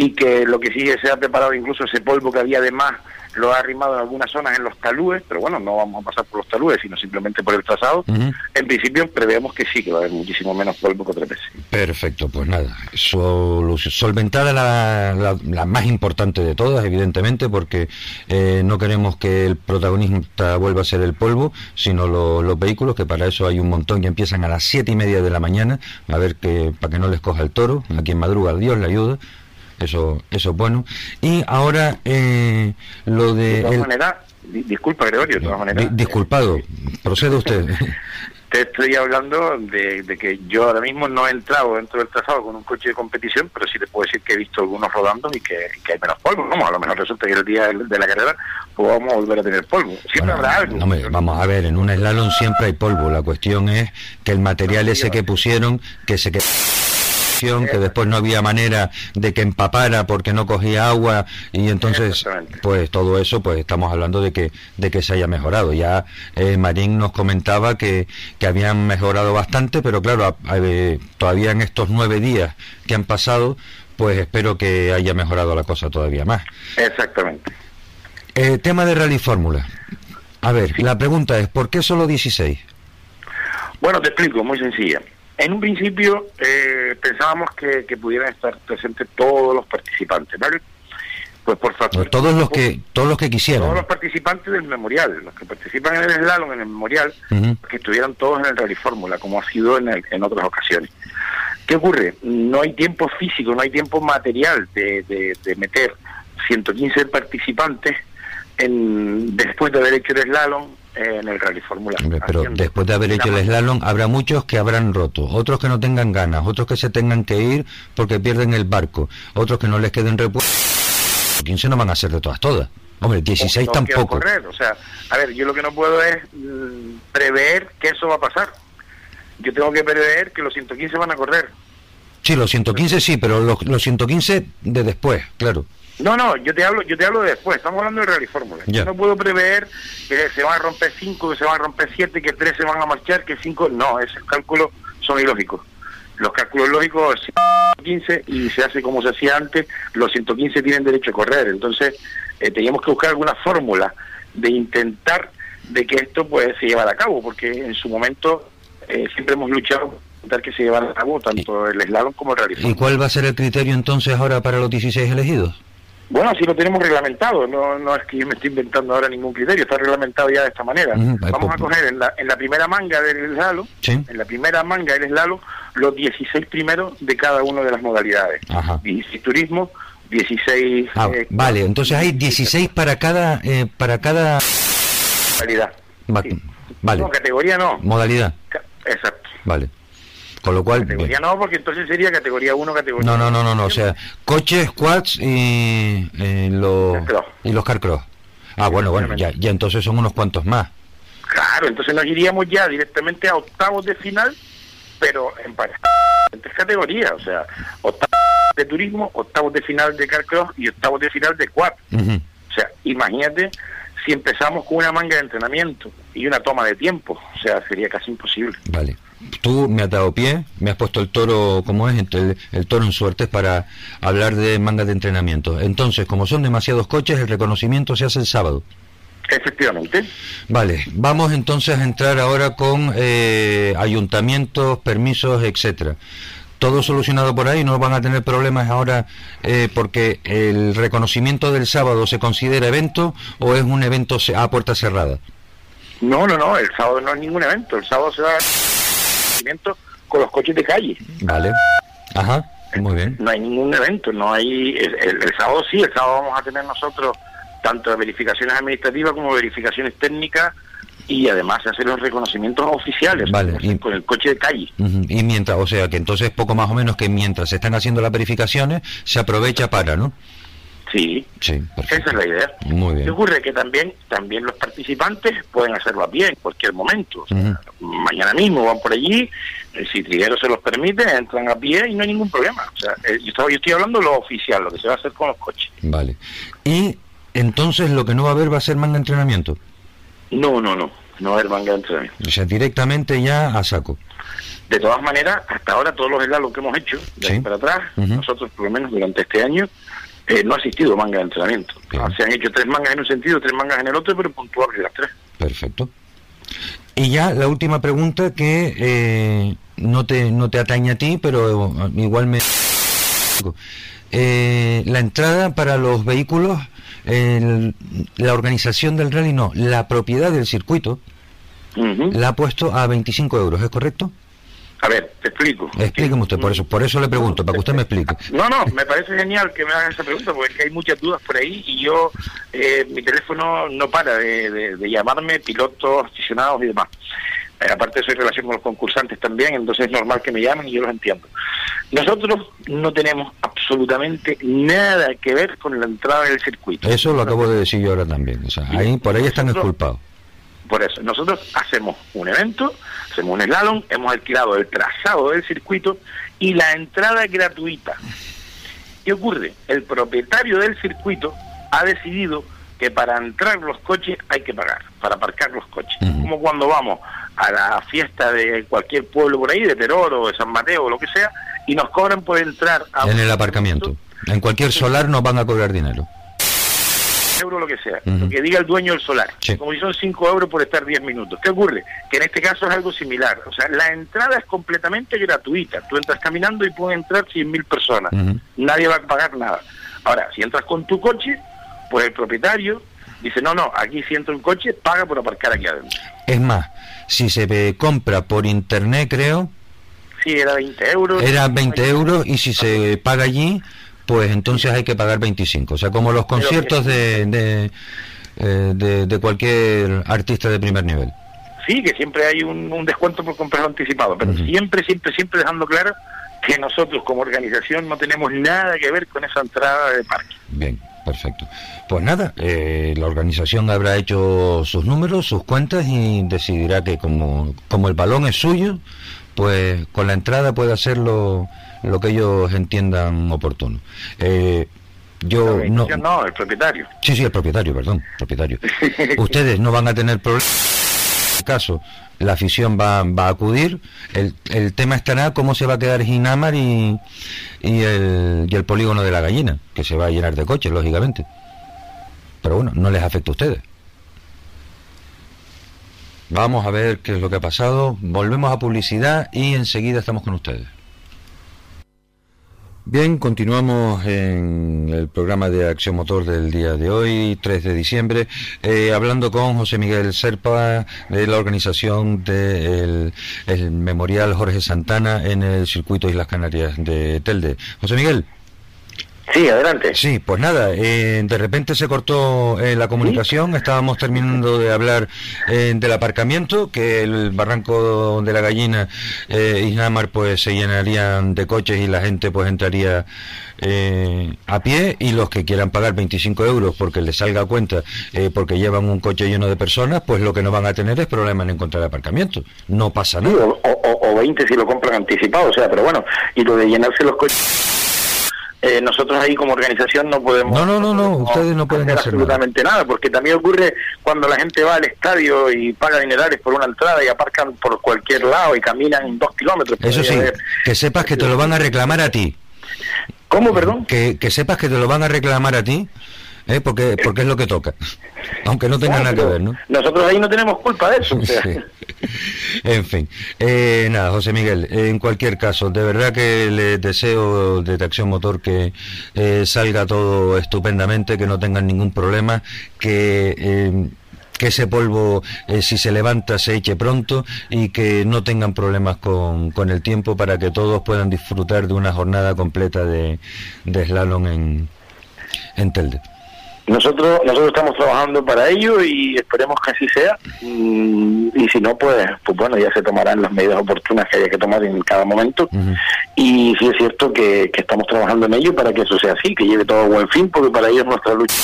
y que lo que sí se ha preparado incluso ese polvo que había de más lo ha arrimado en algunas zonas en los talúes, pero bueno, no vamos a pasar por los talúes, sino simplemente por el trazado. En principio preveemos que sí, que va a haber muchísimo menos polvo que otras veces. Perfecto, pues nada, solventada la, la, más importante de todas, evidentemente, porque eh, no queremos que el protagonista vuelva a ser el polvo, sino los vehículos, que para eso hay un montón que empiezan a las siete y media de la mañana, a ver que para que no les coja el toro, a quien madruga Dios le ayuda eso, eso es bueno. Y ahora eh, lo de... De todas maneras, disculpa Gregorio, de todas maneras... disculpado, procede usted. Te estoy hablando de, que yo ahora mismo no he entrado dentro del trazado con un coche de competición, pero sí te puedo decir que he visto algunos rodando y que, hay menos polvo. Vamos, a lo mejor resulta que el día de la carrera pues vamos a volver a tener polvo. Siempre habrá algo. vamos a ver, en un slalom siempre hay polvo. La cuestión es que el material ese que pusieron, que se quedó que después no había manera de que empapara porque no cogía agua y entonces pues todo eso pues estamos hablando de que de que se haya mejorado. Ya eh, Marín nos comentaba que, que habían mejorado bastante pero claro todavía en estos nueve días que han pasado pues espero que haya mejorado la cosa todavía más. Exactamente. Eh, tema de rally fórmula. A ver la pregunta es ¿por qué solo 16? bueno te explico muy sencilla en un principio eh, pensábamos que, pudieran estar presentes todos los participantes, ¿vale? Pues por favor. Todos los que todos los que quisieran. Todos los participantes del memorial, los que participan en el slalom, en el memorial, que estuvieran todos en el Rally Fórmula, como ha sido en, en otras ocasiones. ¿Qué ocurre? No hay tiempo físico, no hay tiempo material de, de, meter 115 participantes en, después de haber hecho el slalom en el Rally Fórmula. Pero después de haber hecho el slalom habrá muchos que habrán roto, otros que no tengan ganas, otros que se tengan que ir porque pierden el barco, otros que no les queden repuestos. 15 no van a ser de todas, todas. Hombre, 16 tampoco. O sea, a ver, yo lo que no puedo es mm, prever que eso va a pasar yo tengo que prever que los 115 van a correr. Sí, los 115 sí, pero los, los 115 de después, claro. No, no, yo te hablo, yo te hablo de después. Estamos hablando de Rally Fórmula. Yo no puedo prever que se van a romper 5, que se van a romper 7, que 3 se van a marchar, que 5 no. Esos cálculos son ilógicos. Los cálculos lógicos 115 y se hace como se hacía antes. Los 115 tienen derecho a correr. Entonces eh, teníamos que buscar alguna fórmula de intentar de que esto pues se llevara a cabo, porque en su momento eh, siempre hemos luchado para que se llevara a cabo tanto el slalom como el realizado. ¿Y cuál va a ser el criterio entonces ahora para los 16 elegidos? Bueno, así lo tenemos reglamentado, no, no es que yo me esté inventando ahora ningún criterio, está reglamentado ya de esta manera. Vamos a coger en la, en la primera manga del slalom, en la primera manga del slalom, los 16 primeros de cada una de las modalidades. Ajá. 16 turismo, 16... Ah, eh, vale, entonces hay 16 para cada... Eh, para cada... Modalidad. vale. No, categoría no. Modalidad. Exacto. Vale. Con lo cual. Categoría no, porque entonces sería categoría 1, categoría No, no, no, no, no. O sea, coches, quads y, los. Y los carcross. Ah, bueno, bueno, ya, ya entonces son unos cuantos más. Claro, entonces nos iríamos ya directamente a octavos de final, pero en, en tres categorías. O sea, octavos de turismo, octavos de final de carcross y octavos de final de quad. O sea, imagínate si empezamos con una manga de entrenamiento y una toma de tiempo, o sea, sería casi imposible. Vale. Tú me has dado pie, me has puesto el toro como es, el, el toro en suerte para hablar de mangas de entrenamiento. Entonces, como son demasiados coches, el reconocimiento se hace el sábado. Efectivamente. Vale, vamos entonces a entrar ahora con eh, ayuntamientos, permisos, etcétera todo solucionado por ahí, no van a tener problemas ahora eh, porque el reconocimiento del sábado se considera evento o es un evento a puerta cerrada. No, no, no, el sábado no es ningún evento, el sábado se da con los coches de calle. Vale, ajá, muy bien. No hay ningún evento, no hay, el, sábado sí, el sábado vamos a tener nosotros tanto verificaciones administrativas como verificaciones técnicas y además hacer los reconocimientos oficiales con el coche de calle. Y mientras, o sea, que entonces poco más o menos que mientras se están haciendo las verificaciones, se aprovecha para, ¿no? Sí, sí esa es la idea. Muy bien. ¿Qué ocurre? Que también, también los participantes pueden hacerlo a pie en cualquier momento. Mañana mismo van por allí, eh, si Triguero se los permite, entran a pie y no hay ningún problema. O sea, eh, yo, yo estoy hablando de lo oficial, lo que se va a hacer con los coches. Vale. Y entonces lo que no va a haber va a ser manga entrenamiento. No, no, no, no va a haber manga de entrenamiento. O sea, directamente ya a saco. De todas maneras, hasta ahora todos los helados que hemos hecho, de para atrás, nosotros por lo menos durante este año, eh, no ha existido manga de entrenamiento. Se han hecho tres mangas en un sentido, tres mangas en el otro, pero puntuables las tres. Perfecto. Y ya la última pregunta que eh, no te no te atañe a ti, pero igual me... Eh, la entrada para los vehículos la organización del rally no, la propiedad del circuito la ha puesto a 25 euros, ¿es correcto? A ver, te explico. Explíqueme usted, por eso, por eso le pregunto, para que usted me explique. No, no, me parece genial que me hagan esa pregunta, porque hay muchas dudas por ahí y yo, eh, mi teléfono no para de, llamarme pilotos, aficionados y demás. Eh, aparte soy relación con los concursantes también, entonces es normal que me llamen y yo los entiendo. Nosotros no tenemos absolutamente nada que ver con la entrada del circuito. Eso lo acabo de decir yo ahora también. O sea, ahí, por ahí están exculpados. Por eso, nosotros hacemos un evento, hacemos un slalom, hemos alquilado el trazado del circuito y la entrada es gratuita. ¿Qué ocurre? El propietario del circuito ha decidido que para entrar los coches hay que pagar, para aparcar los coches. Como cuando vamos a la fiesta de cualquier pueblo por ahí, de Teror o de San Mateo o lo que sea, y nos cobran por entrar a en el aparcamiento. En cualquier solar nos van a cobrar dinero. Euro lo que sea, lo que diga el dueño del solar, como si son 5 euros por estar 10 minutos. ¿Qué ocurre? Que en este caso es algo similar. O sea, la entrada es completamente gratuita. Tú entras caminando y pueden entrar 100.000 personas. Nadie va a pagar nada. Ahora, si entras con tu coche, pues el propietario dice, no, no, aquí si entra un coche, paga por aparcar aquí adentro. Es más, si se compra por internet, creo, Sí, era 20 euros. Era 20 euros y si se paga allí, pues entonces hay que pagar 25. O sea, como los conciertos de, de, eh, de, de cualquier artista de primer nivel. Sí, que siempre hay un, descuento por comprar anticipado, pero siempre, siempre, siempre dejando claro que nosotros como organización no tenemos nada que ver con esa entrada de parque. Bien. Perfecto. Pues nada, eh, la organización habrá hecho sus números, sus cuentas y decidirá que como, como el balón es suyo, pues con la entrada puede hacer lo, que ellos entiendan oportuno. Eh, yo no, no, el propietario. Sí, sí, el propietario, perdón, propietario. Ustedes no van a tener problemas. caso, la afición va, va a acudir. El, el tema estará cómo se va a quedar Ginamar y, y, el, y el polígono de la gallina, que se va a llenar de coches, lógicamente. Pero bueno, no les afecta a ustedes. Vamos a ver qué es lo que ha pasado. Volvemos a publicidad y enseguida estamos con ustedes. Bien, continuamos en el programa de Acción Motor del día de hoy, 3 de diciembre, eh, hablando con José Miguel Serpa de la organización del Memorial Jorge Santana en el circuito Islas Canarias de Telde. José Miguel. Sí, adelante. Sí, pues nada, eh, de repente se cortó eh, la comunicación, estábamos terminando de hablar eh, del aparcamiento, que el barranco de la gallina eh, Isnamar pues se llenarían de coches y la gente pues entraría a pie y los que quieran pagar 25 euros porque les salga a cuenta porque llevan un coche lleno de personas, pues lo que no van a tener es problema en encontrar aparcamiento. No pasa nada. o, o, o 20 si lo compran anticipado, o sea, pero bueno, y lo de llenarse los coches eh, nosotros ahí como organización no podemos no no no no ustedes no pueden hacer, absolutamente nada. porque también ocurre cuando la gente va al estadio y paga dinerales por una entrada y aparcan por cualquier lado y caminan dos kilómetros eso sí que sepas que te lo van a reclamar a ti ¿Cómo, perdón? Que, que sepas que te lo van a reclamar a ti ¿eh? porque, porque es lo que toca, aunque no tenga nada que ver, ¿no? Nosotros ahí no tenemos culpa de eso. En fin, eh, nada, José Miguel, en cualquier caso, de verdad que le deseo de Tracción Motor que eh, salga todo estupendamente, que no tengan ningún problema, que que ese polvo, si se levanta, se eche pronto y que no tengan problemas con, con, el tiempo para que todos puedan disfrutar de una jornada completa de, de slalom en, en Telde. Nosotros nosotros estamos trabajando para ello y esperemos que así sea. Y si no, pues, pues bueno, ya se tomarán las medidas oportunas que haya que tomar en cada momento. Y sí es cierto que, estamos trabajando en ello para que eso sea así, que lleve todo a buen fin, porque para ello es nuestra lucha.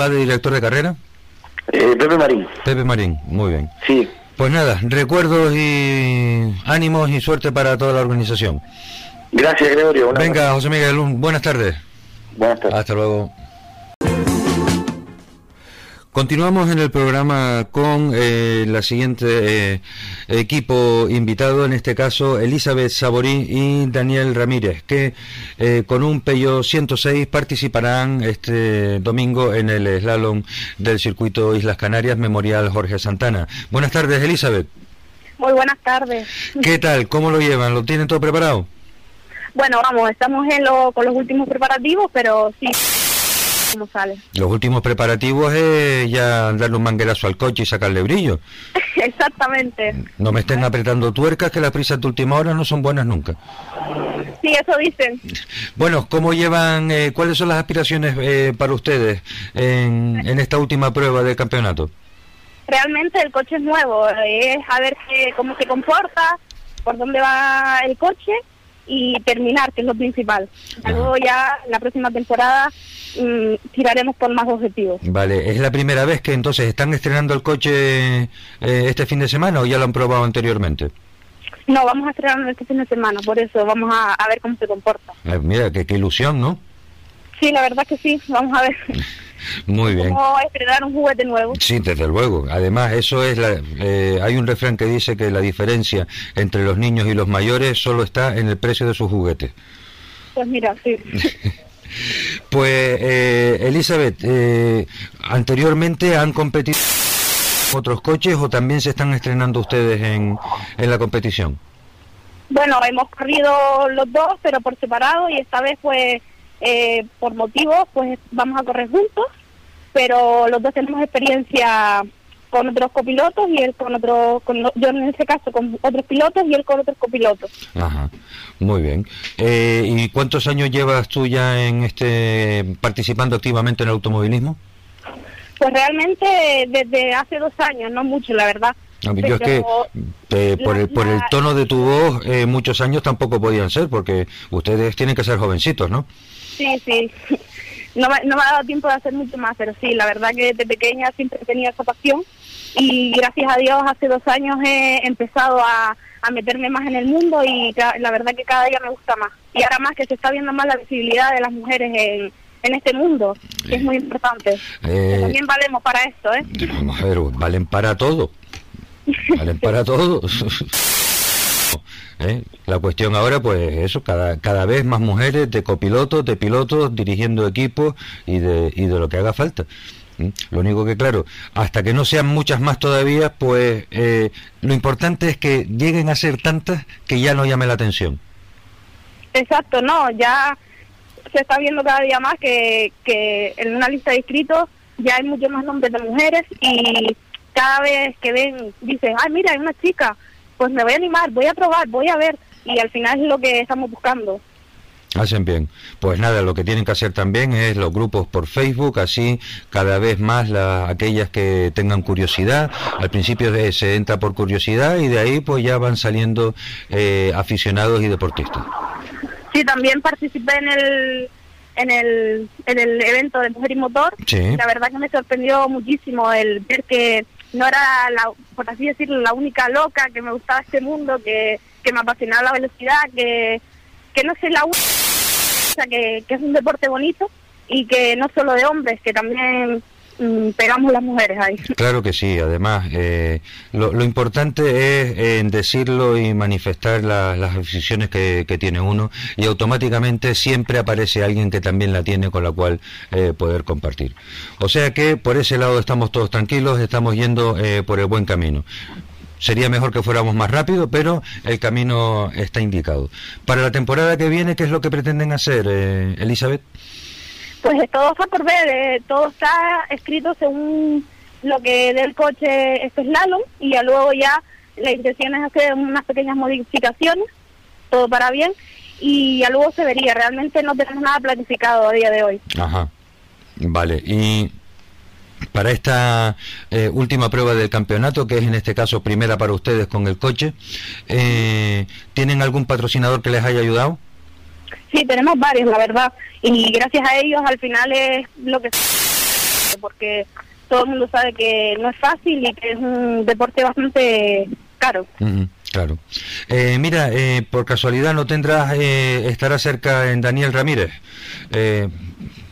¿Va de director de carrera? Eh, Pepe Marín. Pepe Marín, muy bien. Sí. Pues nada, recuerdos y ánimos y suerte para toda la organización. Gracias, Gregorio. Venga, José Miguel, buenas tardes. Buenas tardes. Hasta luego. Continuamos en el programa con eh, la siguiente eh, equipo invitado, en este caso Elizabeth Saborí y Daniel Ramírez, que eh, con un Peugeot 106 participarán este domingo en el slalom del circuito Islas Canarias Memorial Jorge Santana. Buenas tardes, Elizabeth. Muy buenas tardes. ¿Qué tal? ¿Cómo lo llevan? ¿Lo tienen todo preparado? Bueno, vamos, estamos en lo, con los últimos preparativos, pero sí sale. Los últimos preparativos es ya darle un manguerazo al coche y sacarle brillo. Exactamente. No me estén apretando tuercas que las prisas de última hora no son buenas nunca. Sí, eso dicen. Bueno, ¿cómo llevan, eh, cuáles son las aspiraciones eh, para ustedes en, en esta última prueba del campeonato? Realmente el coche es nuevo, es a ver cómo se comporta, por dónde va el coche y terminar, que es lo principal. Luego ya la próxima temporada mm, tiraremos por más objetivos. Vale, ¿es la primera vez que entonces están estrenando el coche eh, este fin de semana o ya lo han probado anteriormente? No, vamos a estrenarlo este fin de semana, por eso vamos a, ver cómo se comporta. Eh, mira, qué, qué ilusión, ¿no? Sí, la verdad que sí, vamos a ver. Muy bien. Como estrenar un juguete nuevo. Sí, desde luego. Además, eso es la, eh, hay un refrán que dice que la diferencia entre los niños y los mayores solo está en el precio de sus juguetes. Pues mira, sí. pues, eh, Elizabeth, eh, anteriormente han competido otros coches o también se están estrenando ustedes en, en la competición? Bueno, hemos corrido los dos, pero por separado y esta vez pues eh, por motivos, pues vamos a correr juntos, pero los dos tenemos experiencia con otros copilotos y él con otros, yo en ese caso con otros pilotos y él con otros copilotos. Ajá, muy bien. Eh, ¿Y cuántos años llevas tú ya en este participando activamente en el automovilismo? Pues realmente desde hace dos años, no mucho, la verdad. yo es que eh, por, el, por el tono de tu voz, eh, muchos años tampoco podían ser, porque ustedes tienen que ser jovencitos, ¿no? Sí, sí. No me, no me ha dado tiempo de hacer mucho más, pero sí, la verdad que desde pequeña siempre he tenido esa pasión y gracias a Dios hace dos años he empezado a, meterme más en el mundo y la verdad que cada día me gusta más. Y ahora más que se está viendo más la visibilidad de las mujeres en, en este mundo, que es muy importante. Eh, también valemos para esto, ¿eh? Vamos a ver, valen para todo. Valen para todo. ¿Eh? La cuestión ahora, pues eso, cada, cada vez más mujeres de copilotos, de pilotos, dirigiendo equipos y de, y de lo que haga falta. Lo único que, claro, hasta que no sean muchas más todavía, pues eh, lo importante es que lleguen a ser tantas que ya no llame la atención. Exacto, no, ya se está viendo cada día más que, que en una lista de inscritos ya hay muchos más nombres de mujeres y cada vez que ven, dicen, ay, mira, hay una chica, pues me voy a animar, voy a probar, voy a ver, y al final es lo que estamos buscando. Hacen bien. Pues nada, lo que tienen que hacer también es los grupos por Facebook, así cada vez más la, aquellas que tengan curiosidad. Al principio de, se entra por curiosidad y de ahí pues ya van saliendo eh, aficionados y deportistas. Sí, también participé en el en el, en el evento de Mujer y Motor. La verdad que me sorprendió muchísimo el ver que no era, la, por así decirlo, la única loca que me gustaba este mundo, que, que me apasionaba la velocidad, que, que no sé la única que, que es un deporte bonito y que no solo de hombres, que también pegamos las mujeres ahí. Claro que sí, además eh, lo, importante es en decirlo y manifestar las decisiones que, que, tiene uno y automáticamente siempre aparece alguien que también la tiene con la cual eh, poder compartir. O sea que por ese lado estamos todos tranquilos, estamos yendo eh, por el buen camino. Sería mejor que fuéramos más rápido, pero el camino está indicado. Para la temporada que viene, ¿qué es lo que pretenden hacer, eh, Elizabeth? Pues todo está por ver, eh, todo está escrito según lo que del coche este slalom y ya luego ya la intención es hacer unas pequeñas modificaciones, todo para bien y ya luego se vería. Realmente no tenemos nada planificado a día de hoy. Ajá. Vale, y para esta eh, última prueba del campeonato, que es en este caso primera para ustedes con el coche, eh, ¿tienen algún patrocinador que les haya ayudado? Sí, tenemos varios, la verdad, y gracias a ellos al final es lo que... porque todo el mundo sabe que no es fácil y que es un deporte bastante caro. claro. Eh, mira, por casualidad no tendrás, estará cerca en Daniel Ramírez.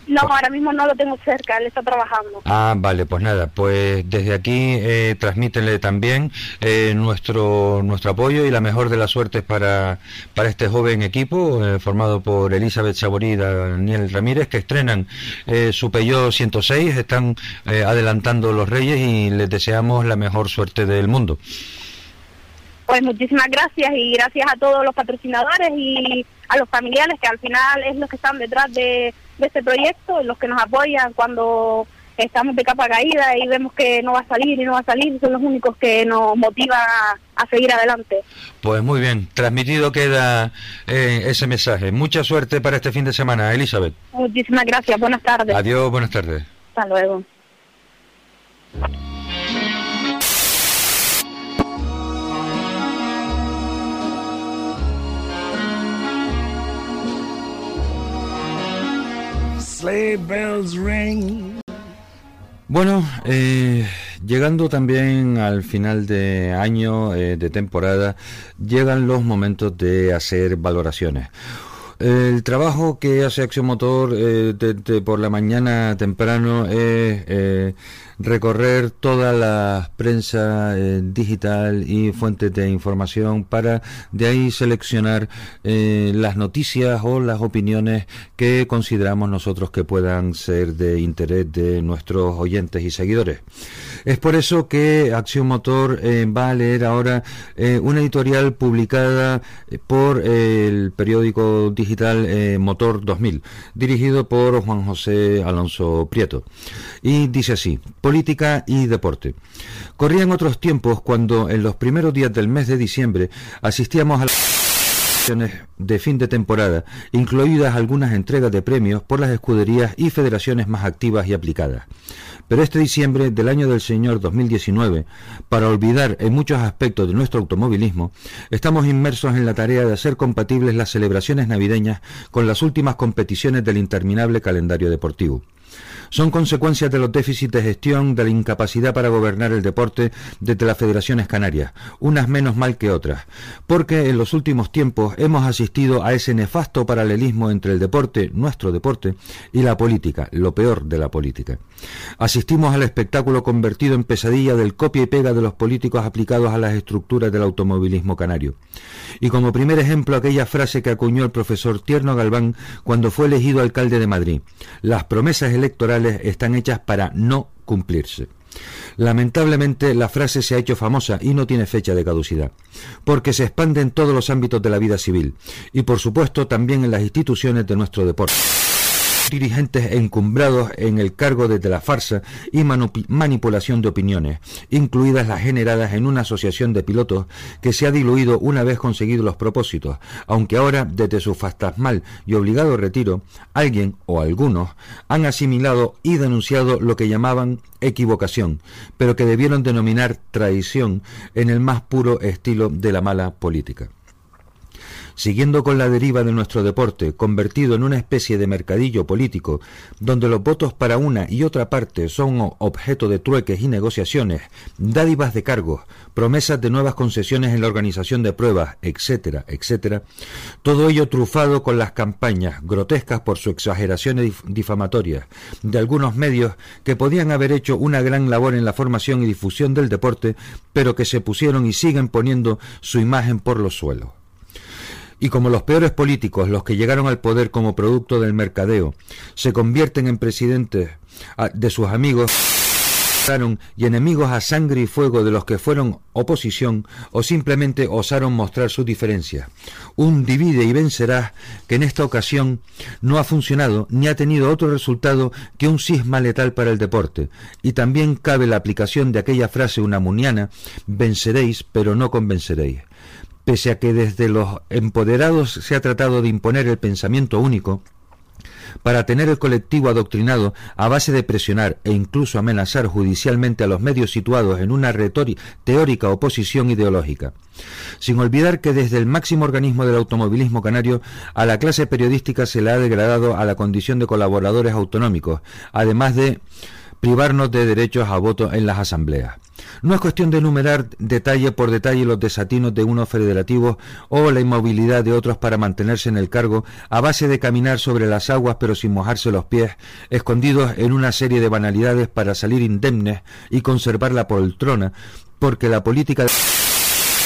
No, ahora mismo no lo tengo cerca, él está trabajando. Ah, vale, pues nada, pues desde aquí eh, transmítele también eh, nuestro nuestro apoyo y la mejor de las suertes para, para este joven equipo eh, formado por Elizabeth Chaborí y Daniel Ramírez que estrenan eh, su Peugeot 106, están adelantando los Reyes y les deseamos la mejor suerte del mundo. Pues muchísimas gracias y gracias a todos los patrocinadores y a los familiares que al final es los que están detrás de, este proyecto, los que nos apoyan cuando estamos de capa caída y vemos que no va a salir y no va a salir, son los únicos que nos motivan a, seguir adelante. Pues muy bien, transmitido queda eh, ese mensaje. Mucha suerte para este fin de semana, Elizabeth. Muchísimas gracias, buenas tardes. Adiós, buenas tardes. Hasta luego. Bueno, eh, llegando también al final de año, eh, de temporada, llegan los momentos de hacer valoraciones. El trabajo que hace Acción Motor eh, por la mañana temprano es recorrer toda la prensa eh, digital y fuentes de información para de ahí seleccionar eh, las noticias o las opiniones que consideramos nosotros que puedan ser de interés de nuestros oyentes y seguidores. Es por eso que Acción Motor eh, va a leer ahora una editorial publicada por el periódico digital Motor 2000, dirigido por Juan José Alonso Prieto. Y dice así, política y deporte. Corrían otros tiempos cuando en los primeros días del mes de diciembre asistíamos a las de fin de temporada, incluidas algunas entregas de premios por las escuderías y federaciones más activas y aplicadas. Pero este diciembre del año del Señor 2019, para olvidar en muchos aspectos de nuestro automovilismo, estamos inmersos en la tarea de hacer compatibles las celebraciones navideñas con las últimas competiciones del interminable calendario deportivo son consecuencias de los déficits de gestión, de la incapacidad para gobernar el deporte desde las federaciones canarias, unas menos mal que otras, porque en los últimos tiempos hemos asistido a ese nefasto paralelismo entre el deporte, nuestro deporte, y la política, lo peor de la política. Asistimos al espectáculo convertido en pesadilla del copia y pega de los políticos aplicados a las estructuras del automovilismo canario. Y como primer ejemplo aquella frase que acuñó el profesor Tierno Galván cuando fue elegido alcalde de Madrid. Las promesas electorales están hechas para no cumplirse. Lamentablemente la frase se ha hecho famosa y no tiene fecha de caducidad, porque se expande en todos los ámbitos de la vida civil y por supuesto también en las instituciones de nuestro deporte dirigentes encumbrados en el cargo desde la farsa y manipulación de opiniones, incluidas las generadas en una asociación de pilotos que se ha diluido una vez conseguidos los propósitos, aunque ahora, desde su fantasmal y obligado retiro, alguien o algunos han asimilado y denunciado lo que llamaban equivocación, pero que debieron denominar traición en el más puro estilo de la mala política siguiendo con la deriva de nuestro deporte, convertido en una especie de mercadillo político, donde los votos para una y otra parte son objeto de trueques y negociaciones, dádivas de cargos, promesas de nuevas concesiones en la organización de pruebas, etcétera, etcétera, todo ello trufado con las campañas, grotescas por su exageración difamatoria, de algunos medios que podían haber hecho una gran labor en la formación y difusión del deporte, pero que se pusieron y siguen poniendo su imagen por los suelos. Y como los peores políticos, los que llegaron al poder como producto del mercadeo, se convierten en presidentes ah, de sus amigos y enemigos a sangre y fuego de los que fueron oposición o simplemente osaron mostrar su diferencia. Un divide y vencerás que en esta ocasión no ha funcionado ni ha tenido otro resultado que un sisma letal para el deporte. Y también cabe la aplicación de aquella frase unamuniana, venceréis pero no convenceréis pese a que desde los empoderados se ha tratado de imponer el pensamiento único, para tener el colectivo adoctrinado a base de presionar e incluso amenazar judicialmente a los medios situados en una teórica oposición ideológica. Sin olvidar que desde el máximo organismo del automovilismo canario a la clase periodística se le ha degradado a la condición de colaboradores autonómicos, además de privarnos de derechos a voto en las asambleas. No es cuestión de enumerar detalle por detalle los desatinos de unos federativos o la inmovilidad de otros para mantenerse en el cargo a base de caminar sobre las aguas pero sin mojarse los pies, escondidos en una serie de banalidades para salir indemnes y conservar la poltrona, porque la política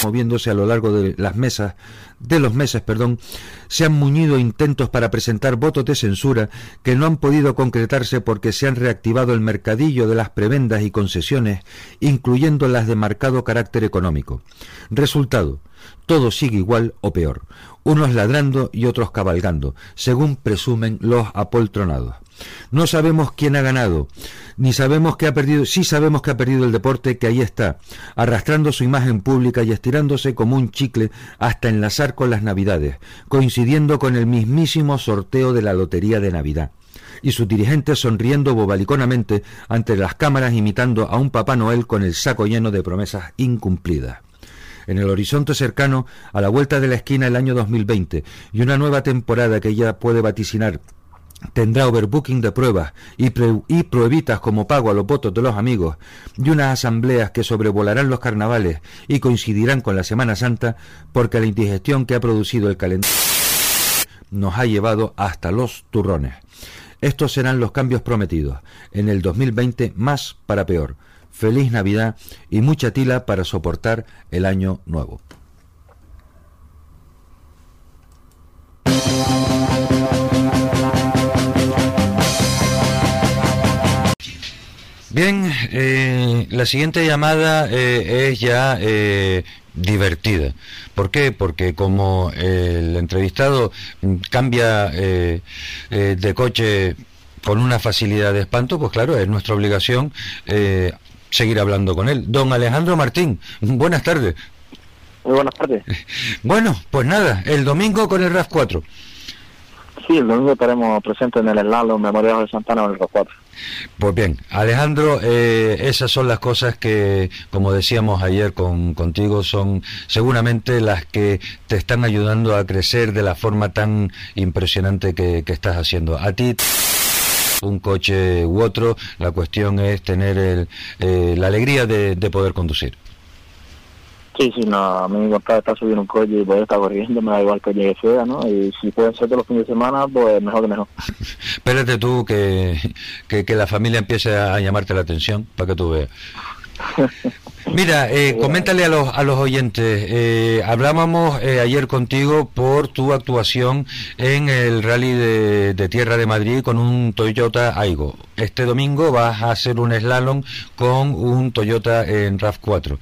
moviéndose a lo largo de las mesas, de los meses, perdón, se han muñido intentos para presentar votos de censura que no han podido concretarse porque se han reactivado el mercadillo de las prebendas y concesiones, incluyendo las de marcado carácter económico. Resultado, todo sigue igual o peor, unos ladrando y otros cabalgando, según presumen los apoltronados. No sabemos quién ha ganado, ni sabemos que ha perdido, sí sabemos que ha perdido el deporte que ahí está, arrastrando su imagen pública y estirándose como un chicle hasta enlazar con las Navidades, coincidiendo con el mismísimo sorteo de la Lotería de Navidad y sus dirigentes sonriendo bobaliconamente ante las cámaras imitando a un Papá Noel con el saco lleno de promesas incumplidas. En el horizonte cercano, a la vuelta de la esquina el año 2020 y una nueva temporada que ya puede vaticinar tendrá overbooking de pruebas y, y, pruebitas como pago a los votos de los amigos y unas asambleas que sobrevolarán los carnavales y coincidirán con la Semana Santa porque la indigestión que ha producido el calendario nos ha llevado hasta los turrones. Estos serán los cambios prometidos en el 2020 más para peor. Feliz Navidad y mucha tila para soportar el año nuevo. Bien, eh, la siguiente llamada eh, es ya eh, divertida. ¿Por qué? Porque como el entrevistado cambia de coche con una facilidad de espanto, pues claro, es nuestra obligación seguir hablando con él. Don Alejandro Martín, buenas tardes. Muy buenas tardes. Bueno, pues nada, el domingo con el RAF 4. Sí, el domingo estaremos presentes en el Slalom Memorial de Santana en el RAF 4. Pues bien, Alejandro, eh, esas son las cosas que, como decíamos ayer con, contigo, son seguramente las que te están ayudando a crecer de la forma tan impresionante que, estás haciendo. A ti un coche u otro, la cuestión es tener el, eh, la alegría de poder conducir. Sí, sí, no, a mí me estar subiendo un coche y poder estar corriendo, me da igual que llegue sea, ¿no? Y si pueden ser todos los fines de semana, pues mejor que mejor. Espérate tú que, que, la familia empiece a llamarte la atención para que tú veas. Mira, eh, coméntale a los, a los oyentes, eh, hablábamos eh, ayer contigo por tu actuación en el Rally de, de, Tierra de Madrid con un Toyota Aigo. Este domingo vas a hacer un slalom con un Toyota en RAV4.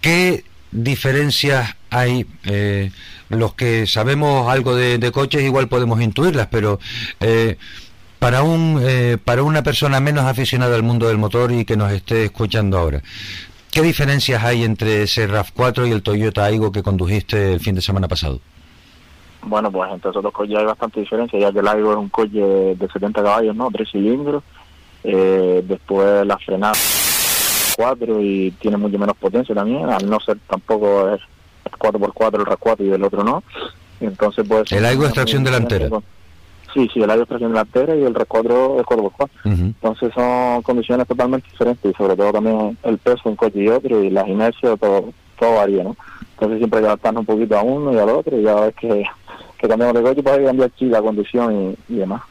¿Qué diferencias hay? Eh, los que sabemos algo de, coches igual podemos intuirlas, pero eh, para un eh, para una persona menos aficionada al mundo del motor y que nos esté escuchando ahora, ¿qué diferencias hay entre ese RAV4 y el Toyota Aigo que condujiste el fin de semana pasado? Bueno, pues entre esos dos coches hay bastante diferencia, ya que el Aigo es un coche de 70 caballos, ¿no? Tres cilindros, después la frenada y tiene mucho menos potencia también, al no ser tampoco es 4x4 el RAV4 y el otro no. Entonces pues El Aigo es tracción delantera. Sí, sí, el es tracción delantera y el RAV4 es 4x4. Entonces son condiciones totalmente diferentes y sobre todo también el peso de un coche y otro y las inercias, todo, todo varía, ¿no? Entonces siempre hay que adaptarnos un poquito a uno y al otro y ya ves que que cambiamos de coche para cambiar aquí la conducción y, demás.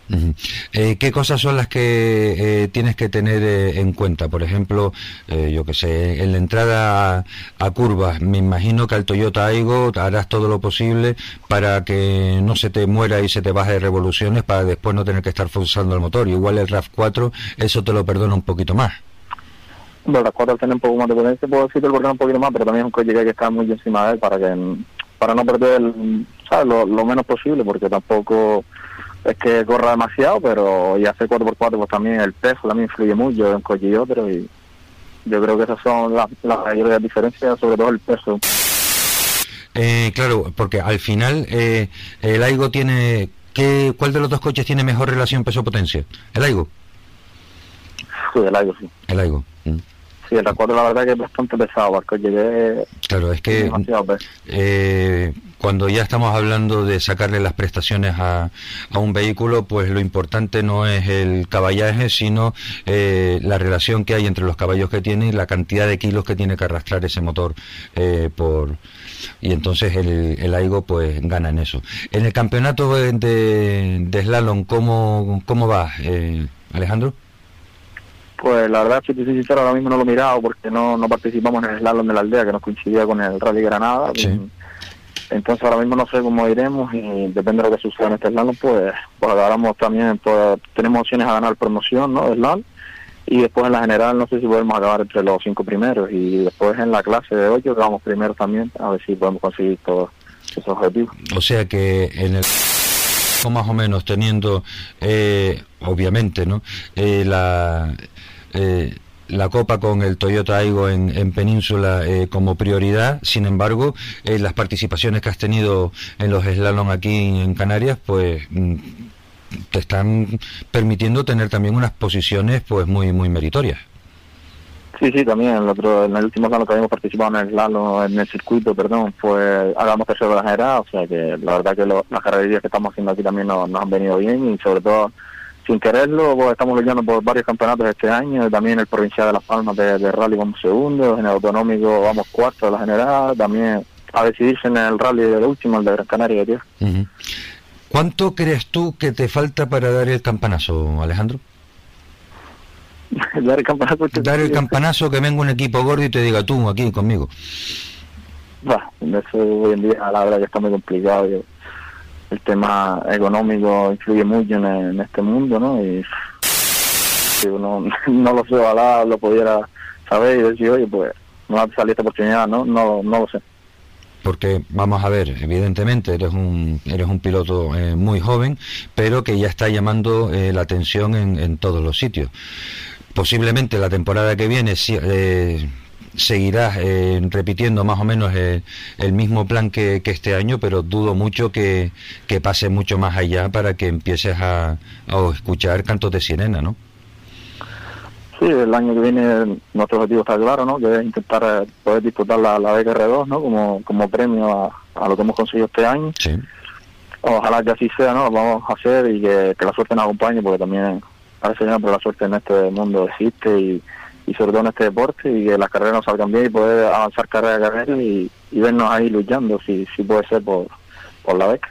Eh, ¿Qué cosas son las que eh, tienes que tener eh, en cuenta? Por ejemplo, yo que sé, en la entrada a, curvas, me imagino que al Toyota Aigo harás todo lo posible para que no se te muera y se te baje de revoluciones para después no tener que estar forzando el motor. Igual el RAV4, eso te lo perdona un poquito más. Bueno, el RAV4 tiene un poco más de potencia, puedo decirte el un poquito más, pero también es un coche que hay que estar muy encima de él para que para no perder Lo, menos posible, porque tampoco es que corra demasiado, pero ya hace 4x4 pues también el peso también influye mucho en coche y otro, y yo creo que esas son las, las mayores diferencias, sobre todo el peso. Eh, claro, porque al final eh, el Aigo tiene... ¿qué, ¿Cuál de los dos coches tiene mejor relación peso-potencia? ¿El Aigo? Sí, el Aigo, sí. El Aigo. Mm. Sí, el recuerdo la verdad que es bastante pesado, porque llegué... Claro, es que eh, cuando ya estamos hablando de sacarle las prestaciones a, a, un vehículo, pues lo importante no es el caballaje, sino eh, la relación que hay entre los caballos que tiene y la cantidad de kilos que tiene que arrastrar ese motor eh, por y entonces el, el AIGO pues gana en eso. En el campeonato de, de, slalom, ¿cómo, cómo va, Alejandro? Pues la verdad, si te soy sincero, ahora mismo no lo he mirado porque no, no participamos en el slalom de la aldea, que nos coincidía con el Rally Granada. Entonces ahora mismo no sé cómo iremos y depende de lo que suceda en este slalom, pues, pues agarramos también, pues, tenemos opciones a ganar promoción, ¿no? Slalom. Y después en la general no sé si podemos acabar entre los cinco primeros y después en la clase de ocho vamos primero también, a ver si podemos conseguir todos esos objetivos. O sea que en el más o menos teniendo eh, obviamente no eh, la eh, la Copa con el Toyota Aigo en, Península eh, como prioridad. Sin embargo, las participaciones que has tenido en los slalom aquí en Canarias, pues mm, te están permitiendo tener también unas posiciones pues muy muy meritorias. Sí, sí, también. El otro, en el último slalom que habíamos participado en el circuito, perdón, fue hagamos tercero de la general, o sea que la verdad que las carreras que estamos haciendo aquí también nos han venido bien y sobre todo sin quererlo, pues, estamos luchando por varios campeonatos este año, también el provincial de Las Palmas de, rally vamos segundo, en el autonómico vamos cuarto de la general, también a decidirse en el rally del último, el de Gran Canaria, tío. ¿Cuánto crees tú que te falta para dar el campanazo, Alejandro? dar el campanazo. Dar el campanazo que venga un equipo gordo y te diga tú aquí conmigo. Eso hoy en día la verdad que está muy complicado el tema económico influye mucho en, este mundo, ¿no? Y si uno no lo sé, ojalá lo pudiera saber y decir, oye, pues no va a salir esta oportunidad, ¿no? No, no lo sé. porque vamos a ver, evidentemente eres un, eres un piloto eh, muy joven, pero que ya está llamando eh, la atención en, en, todos los sitios. Posiblemente la temporada que viene eh, seguirás eh, repitiendo más o menos eh, el mismo plan que, este año, pero dudo mucho que, pase mucho más allá para que empieces a, escuchar cantos de sirena, ¿no? Sí, el año que viene nuestro objetivo está claro, ¿no? Que es intentar eh, poder disputar la, la beca R2, ¿no? Como, como premio a, lo que hemos conseguido este año. Sí. Ojalá que así sea, ¿no? Lo vamos a hacer y que, la suerte nos acompañe, porque también parece que la suerte en este mundo existe y, y sobre todo en este deporte y que las carreras nos salgan bien y poder avanzar carrera a carrera y, vernos ahí luchando si, si puede ser por, por la beca.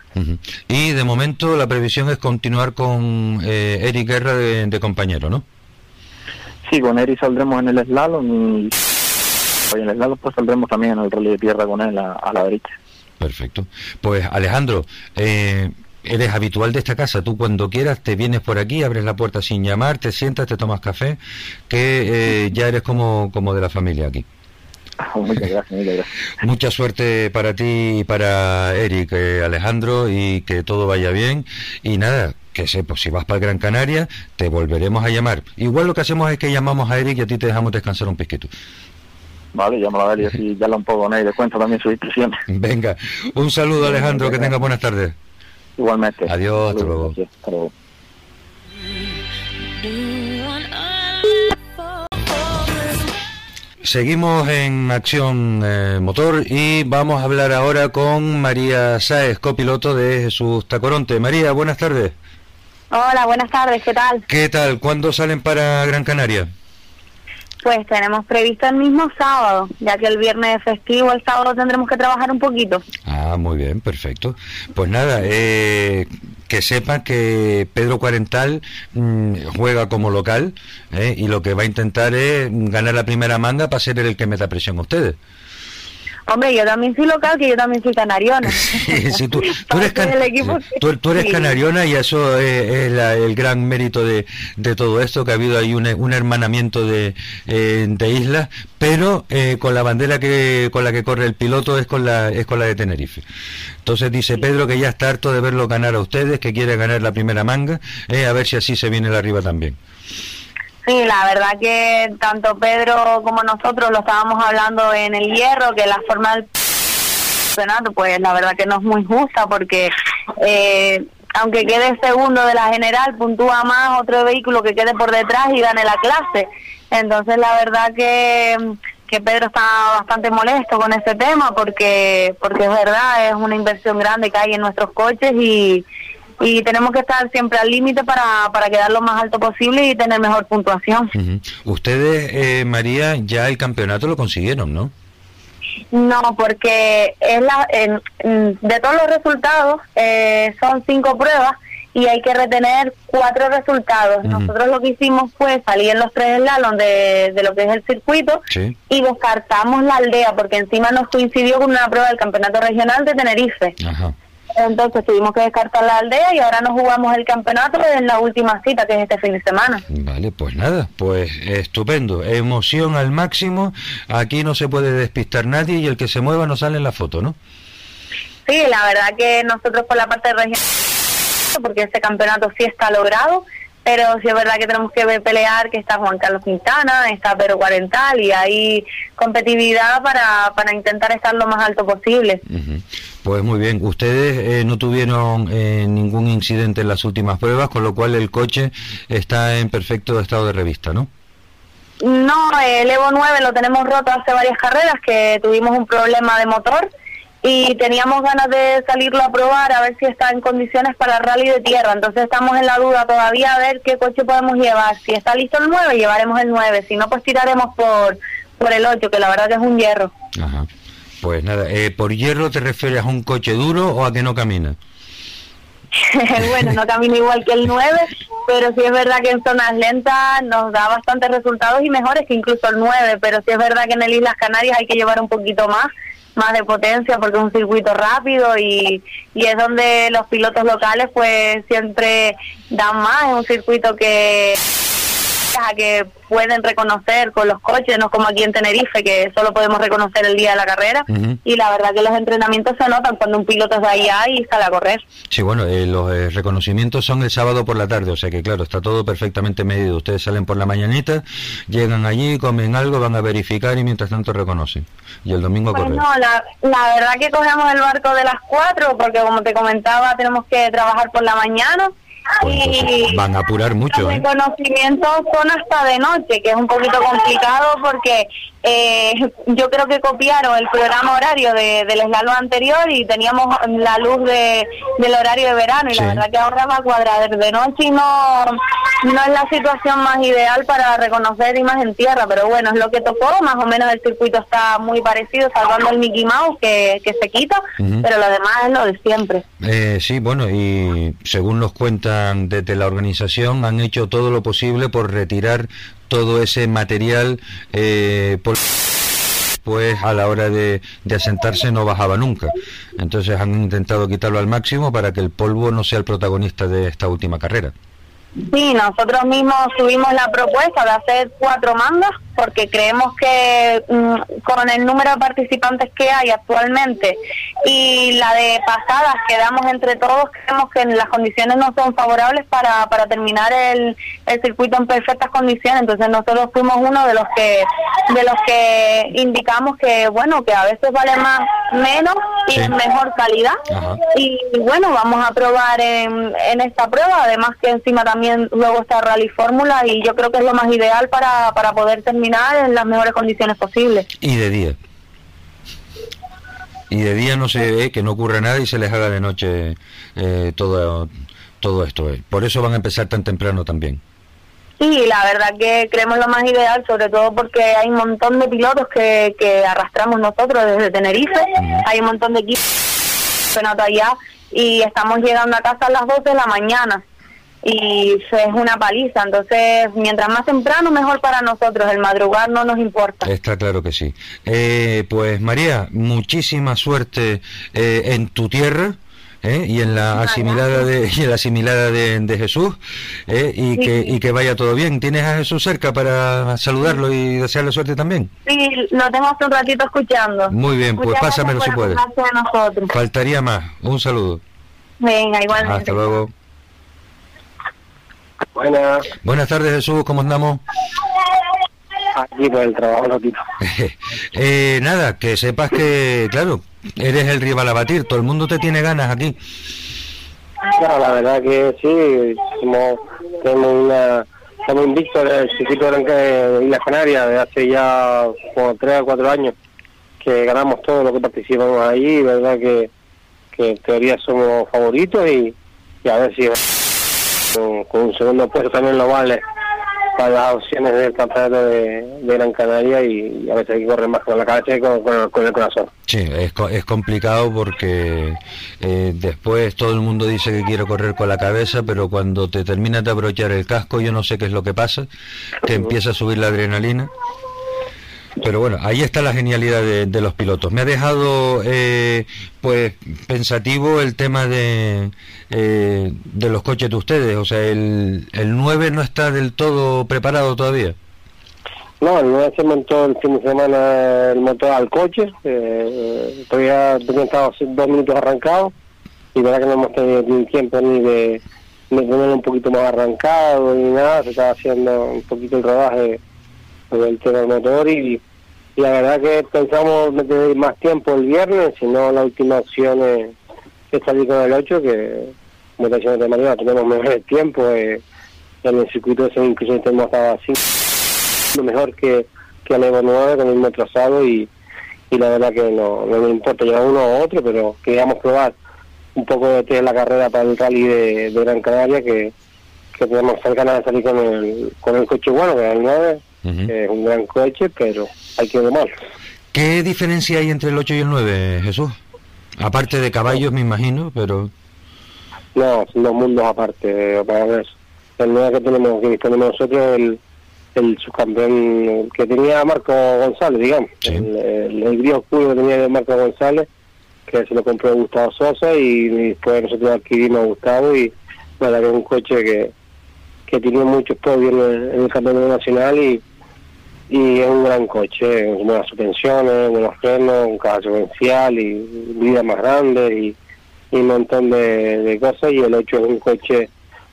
Y de momento la previsión es continuar con eh, Eric Guerra de, compañero, ¿no? Sí, con Eric saldremos en el slalom y, en el slalom pues saldremos también en el rally de tierra con él a, la derecha. Perfecto. Pues Alejandro, eh, eres habitual de esta casa. Tú cuando quieras te vienes por aquí, abres la puerta sin llamar, te sientas, te tomas café, que eh, ya eres como, como de la familia aquí. Muchas gracias, Mucha suerte para ti y para Eric, eh, Alejandro, y que todo vaya bien. Y nada, que sé, pues si vas para Gran Canaria, te volveremos a llamar. Igual lo que hacemos es que llamamos a Eric y a ti te dejamos descansar un piquito. Vale, llámalo a él y así ya lo un poco, ¿no? Y le cuento también sus impresiones. Venga, un saludo Alejandro, que tenga buenas tardes. Igualmente. Adiós, hasta luego. Seguimos en Acción eh, Motor y vamos a hablar ahora con María Sáez, copiloto de Jesús Tacoronte. María, buenas tardes. Hola, buenas tardes, ¿qué tal? ¿Qué tal? ¿Cuándo salen para Gran Canaria? Pues tenemos previsto el mismo sábado, ya que el viernes es festivo, el sábado tendremos que trabajar un poquito. Ah, muy bien, perfecto. Pues nada, eh, que sepa que Pedro Cuarental mm, juega como local eh, y lo que va a intentar es ganar la primera manga para ser el que meta presión a ustedes. Hombre, yo también soy local, que yo también soy canariona. Sí, tú, eres, canariona y eso es, el gran mérito de, todo esto, que ha habido ahí un, un hermanamiento de, eh, de islas, pero eh, con la bandera que con la que corre el piloto es con la, es con la de Tenerife. Entonces dice Pedro que ya está harto de verlo ganar a ustedes, que quiere ganar la primera manga, eh, a ver si así se viene la arriba también. Sí, la verdad que tanto Pedro como nosotros lo estábamos hablando en el hierro, que la forma del campeonato, pues la verdad que no es muy justa porque eh, aunque quede segundo de la general, puntúa más otro vehículo que quede por detrás y gane la clase. Entonces la verdad que, que Pedro está bastante molesto con ese tema porque, porque es verdad, es una inversión grande que hay en nuestros coches y y tenemos que estar siempre al límite para, para quedar lo más alto posible y tener mejor puntuación. Ustedes, eh, María, ya el campeonato lo consiguieron, ¿no? No, porque es la, de todos los resultados eh, son cinco pruebas y hay que retener cuatro resultados. Nosotros lo que hicimos fue salir en los tres slalom de, de lo que es el circuito y descartamos la aldea porque encima nos coincidió con una prueba del campeonato regional de Tenerife. Ajá. Entonces tuvimos que descartar la aldea y ahora nos jugamos el campeonato en la última cita, que es este fin de semana. Vale, pues nada, pues estupendo. Emoción al máximo. Aquí no se puede despistar nadie y el que se mueva no sale en la foto, ¿no? Sí, la verdad que nosotros por la parte de región, porque ese campeonato sí está logrado, pero sí es verdad que tenemos que ver pelear, que está Juan Carlos Quintana, está Pedro Cuarental y hay competitividad para, para intentar estar lo más alto posible. Pues muy bien, ustedes eh, no tuvieron eh, ningún incidente en las últimas pruebas, con lo cual el coche está en perfecto estado de revista, ¿no? No, el Evo 9 lo tenemos roto hace varias carreras, que tuvimos un problema de motor y teníamos ganas de salirlo a probar a ver si está en condiciones para rally de tierra. Entonces estamos en la duda todavía a ver qué coche podemos llevar. Si está listo el 9, llevaremos el 9. Si no, pues tiraremos por, por el 8, que la verdad que es un hierro. Ajá. Pues nada, eh, ¿por hierro te refieres a un coche duro o a que no camina? bueno, no camina igual que el 9, pero sí es verdad que en zonas lentas nos da bastantes resultados y mejores que incluso el 9, pero sí es verdad que en el Islas Canarias hay que llevar un poquito más más de potencia porque es un circuito rápido y, y es donde los pilotos locales pues siempre dan más, es un circuito que a que pueden reconocer con los coches, no como aquí en Tenerife, que solo podemos reconocer el día de la carrera. Y la verdad que los entrenamientos se notan cuando un piloto está ahí y sale a correr. Sí, bueno, eh, los eh, reconocimientos son el sábado por la tarde, o sea que claro, está todo perfectamente medido. Ustedes salen por la mañanita, llegan allí, comen algo, van a verificar y mientras tanto reconocen. Y el domingo pues correr. No, la, la verdad que cogemos el barco de las cuatro, porque como te comentaba, tenemos que trabajar por la mañana pues van a apurar mucho. Los ¿eh? reconocimientos son hasta de noche, que es un poquito complicado porque eh, yo creo que copiaron el programa horario de, del slalom anterior y teníamos la luz de, del horario de verano y la verdad que ahora va a cuadrar. De noche y no, no es la situación más ideal para reconocer imagen tierra, pero bueno, es lo que tocó, más o menos el circuito está muy parecido, salvando el Mickey Mouse que, que se quita, pero lo demás es lo de siempre. Eh, sí, bueno, y según nos cuentan desde la organización, han hecho todo lo posible por retirar todo ese material eh, pues a la hora de, de, asentarse no bajaba nunca. Entonces han intentado quitarlo al máximo para que el polvo no sea el protagonista de esta última carrera. Sí, nosotros mismos tuvimos la propuesta de hacer cuatro mangas porque creemos que mm, con el número de participantes que hay actualmente y la de pasadas que damos entre todos, creemos que las condiciones no son favorables para, para terminar el, el circuito en perfectas condiciones. Entonces nosotros fuimos uno de los que de los que indicamos que bueno que a veces vale más menos y mejor calidad. Y, bueno, vamos a probar en, en esta prueba, además que encima también luego está Rally Fórmula y yo creo que es lo más ideal para, para poder terminar en las mejores condiciones posibles. Y de día. Y de día no se ve que no ocurra nada y se les haga de noche eh, todo, todo esto. Eh. Por eso van a empezar tan temprano también. Sí, la verdad que creemos lo más ideal, sobre todo porque hay un montón de pilotos que, que arrastramos nosotros desde Tenerife, hay un montón de equipos allá y estamos llegando a casa a las 12 de la mañana y es una paliza. Entonces, mientras más temprano, mejor para nosotros. El madrugar no nos importa. Está claro que sí. Eh, pues María, muchísima suerte eh, en tu tierra. ¿eh? y en la asimilada de y en la asimilada de, Jesús y que y que vaya todo bien tienes a Jesús cerca para saludarlo y desearle suerte también sí lo tengo hace un ratito escuchando muy bien pues pásamelo si puedes faltaría más un saludo venga igualmente hasta luego Buenas. Buenas tardes, Jesús, ¿cómo andamos? Aquí por el trabajo, lo eh, nada, que sepas que, claro, eres el rival a batir, todo el mundo te tiene ganas aquí. Claro, la verdad que sí, como tenemos una, estamos invictos en el circuito de Islas Canarias de hace ya como tres o cuatro años que ganamos todo lo que participamos ahí, verdad que, que en teoría somos favoritos y, y a ver si con, un segundo puesto también lo vale para las opciones del campeonato de, Gran Canaria y, a veces hay que correr más con la cabeza y con, el corazón. Sí, es, es complicado porque eh, después todo el mundo dice que quiere correr con la cabeza, pero cuando te terminas de abrochar el casco, yo no sé qué es lo que pasa, te empieza a subir la adrenalina pero bueno, ahí está la genialidad de, los pilotos. Me ha dejado eh, pues pensativo el tema de, eh, de los coches de ustedes. O sea, el, el 9 no está del todo preparado todavía. No, el 9 se montó el fin de semana el motor al coche. Eh, todavía estado dos minutos arrancado y verdad que no hemos tenido tiempo ni de, de un poquito más arrancado ni nada. Se estaba haciendo un poquito el rodaje el tema motor y, la verdad que pensamos meter más tiempo el viernes, sino la última opción es, salir con el 8, que como te de manera tenemos mejor tiempo, eh, en el circuito ese incluso hemos estado así, lo mejor que, que el Evo 9 con el mismo trazado y, y la verdad que no, no me importa llevar uno o otro, pero queríamos probar un poco de la carrera para el rally de, Gran Canaria que, que hacer ganas de salir con el, con el coche bueno, que es el 9 es un gran coche, pero hay que mal. ¿Qué diferencia hay entre el 8 y el 9, Jesús? Aparte de caballos, me imagino, pero... No, dos mundos aparte. Para ver, el 9 que tenemos, que disponemos nosotros, el, el subcampeón que tenía Marco González, digamos. El, el, gris oscuro que tenía Marco González, que se lo compró Gustavo Sosa y después nosotros adquirimos a Gustavo y para que es un coche que que tiene muchos podios en el, campeonato nacional y, y es un gran coche, buenas suspensiones, buenos frenos, un caballo secuencial y vida más grande y, un montón de, cosas y el 8 es un coche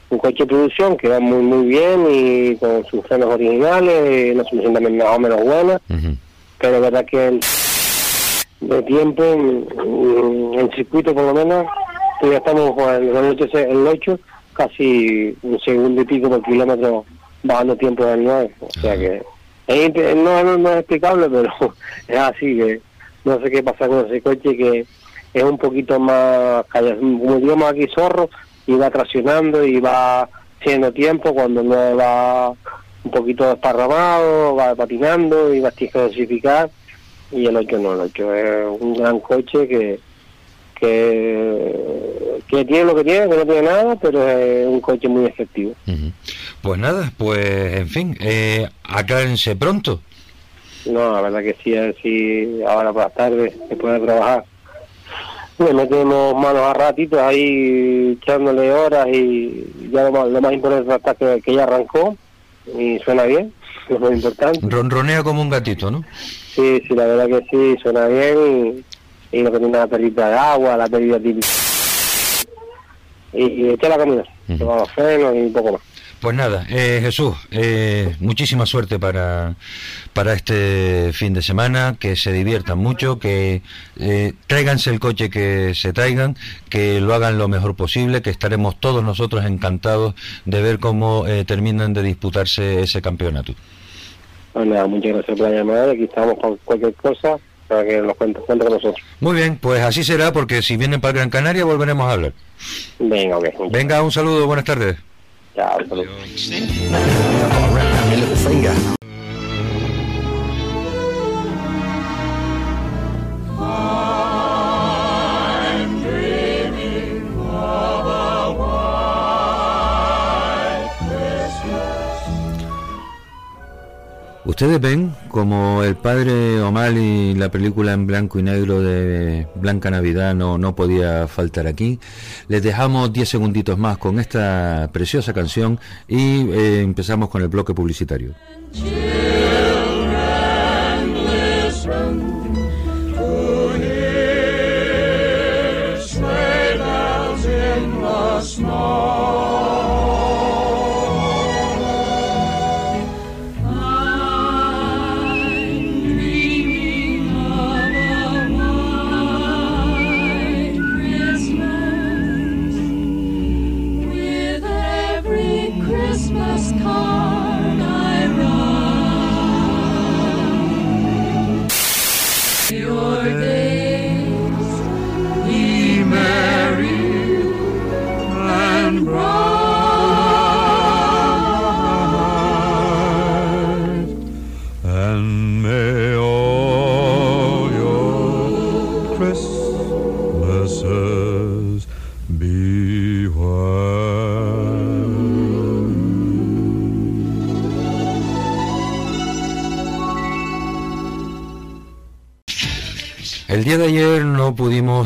un coche de producción que va muy muy bien y con sus frenos originales, y una solución también más o menos buena, pero la verdad que el, de tiempo en, circuito por lo menos ya estamos con el, el 8 casi un segundo y pico por kilómetro bajando tiempo del 9. O sea que no, no, es explicable, pero es así que no sé qué pasa con ese coche que es un poquito más, como digamos aquí, zorro, y va traccionando y va haciendo tiempo cuando no va un poquito desparramado, va patinando y va a dosificar y el 8 no, el 8 es un gran coche que que, tiene lo que tiene, que no tiene nada, pero es un coche muy efectivo. Pues nada, pues en fin, eh, aclárense pronto. No, la verdad que sí, si ahora por la tarde se puede trabajar. Le metemos manos a ratitos ahí echándole horas y ya lo más, importante es que, que ya arrancó y suena bien, lo más importante. Ronronea como un gatito, ¿no? Sí, sí, la verdad que sí, suena bien y no tenía la pérdida de agua, la pérdida de... Y, y eché la comida, los frenos y un poco más. Pues nada, eh, Jesús, eh, muchísima suerte para, para este fin de semana, que se diviertan mucho, que eh, tráiganse el coche que se traigan, que lo hagan lo mejor posible, que estaremos todos nosotros encantados de ver cómo eh, terminan de disputarse ese campeonato. Pues nada, muchas gracias por la llamada, aquí estamos con cualquier cosa para que nos cuente, con nosotros. Muy bien, pues así será, porque si vienen para Gran Canaria volveremos a hablar. Venga, ok. Venga, un saludo, buenas tardes. yeah i've got a little finger. Ustedes ven como el padre O'Malley, la película en blanco y negro de Blanca Navidad no, no podía faltar aquí. Les dejamos 10 segunditos más con esta preciosa canción y eh, empezamos con el bloque publicitario.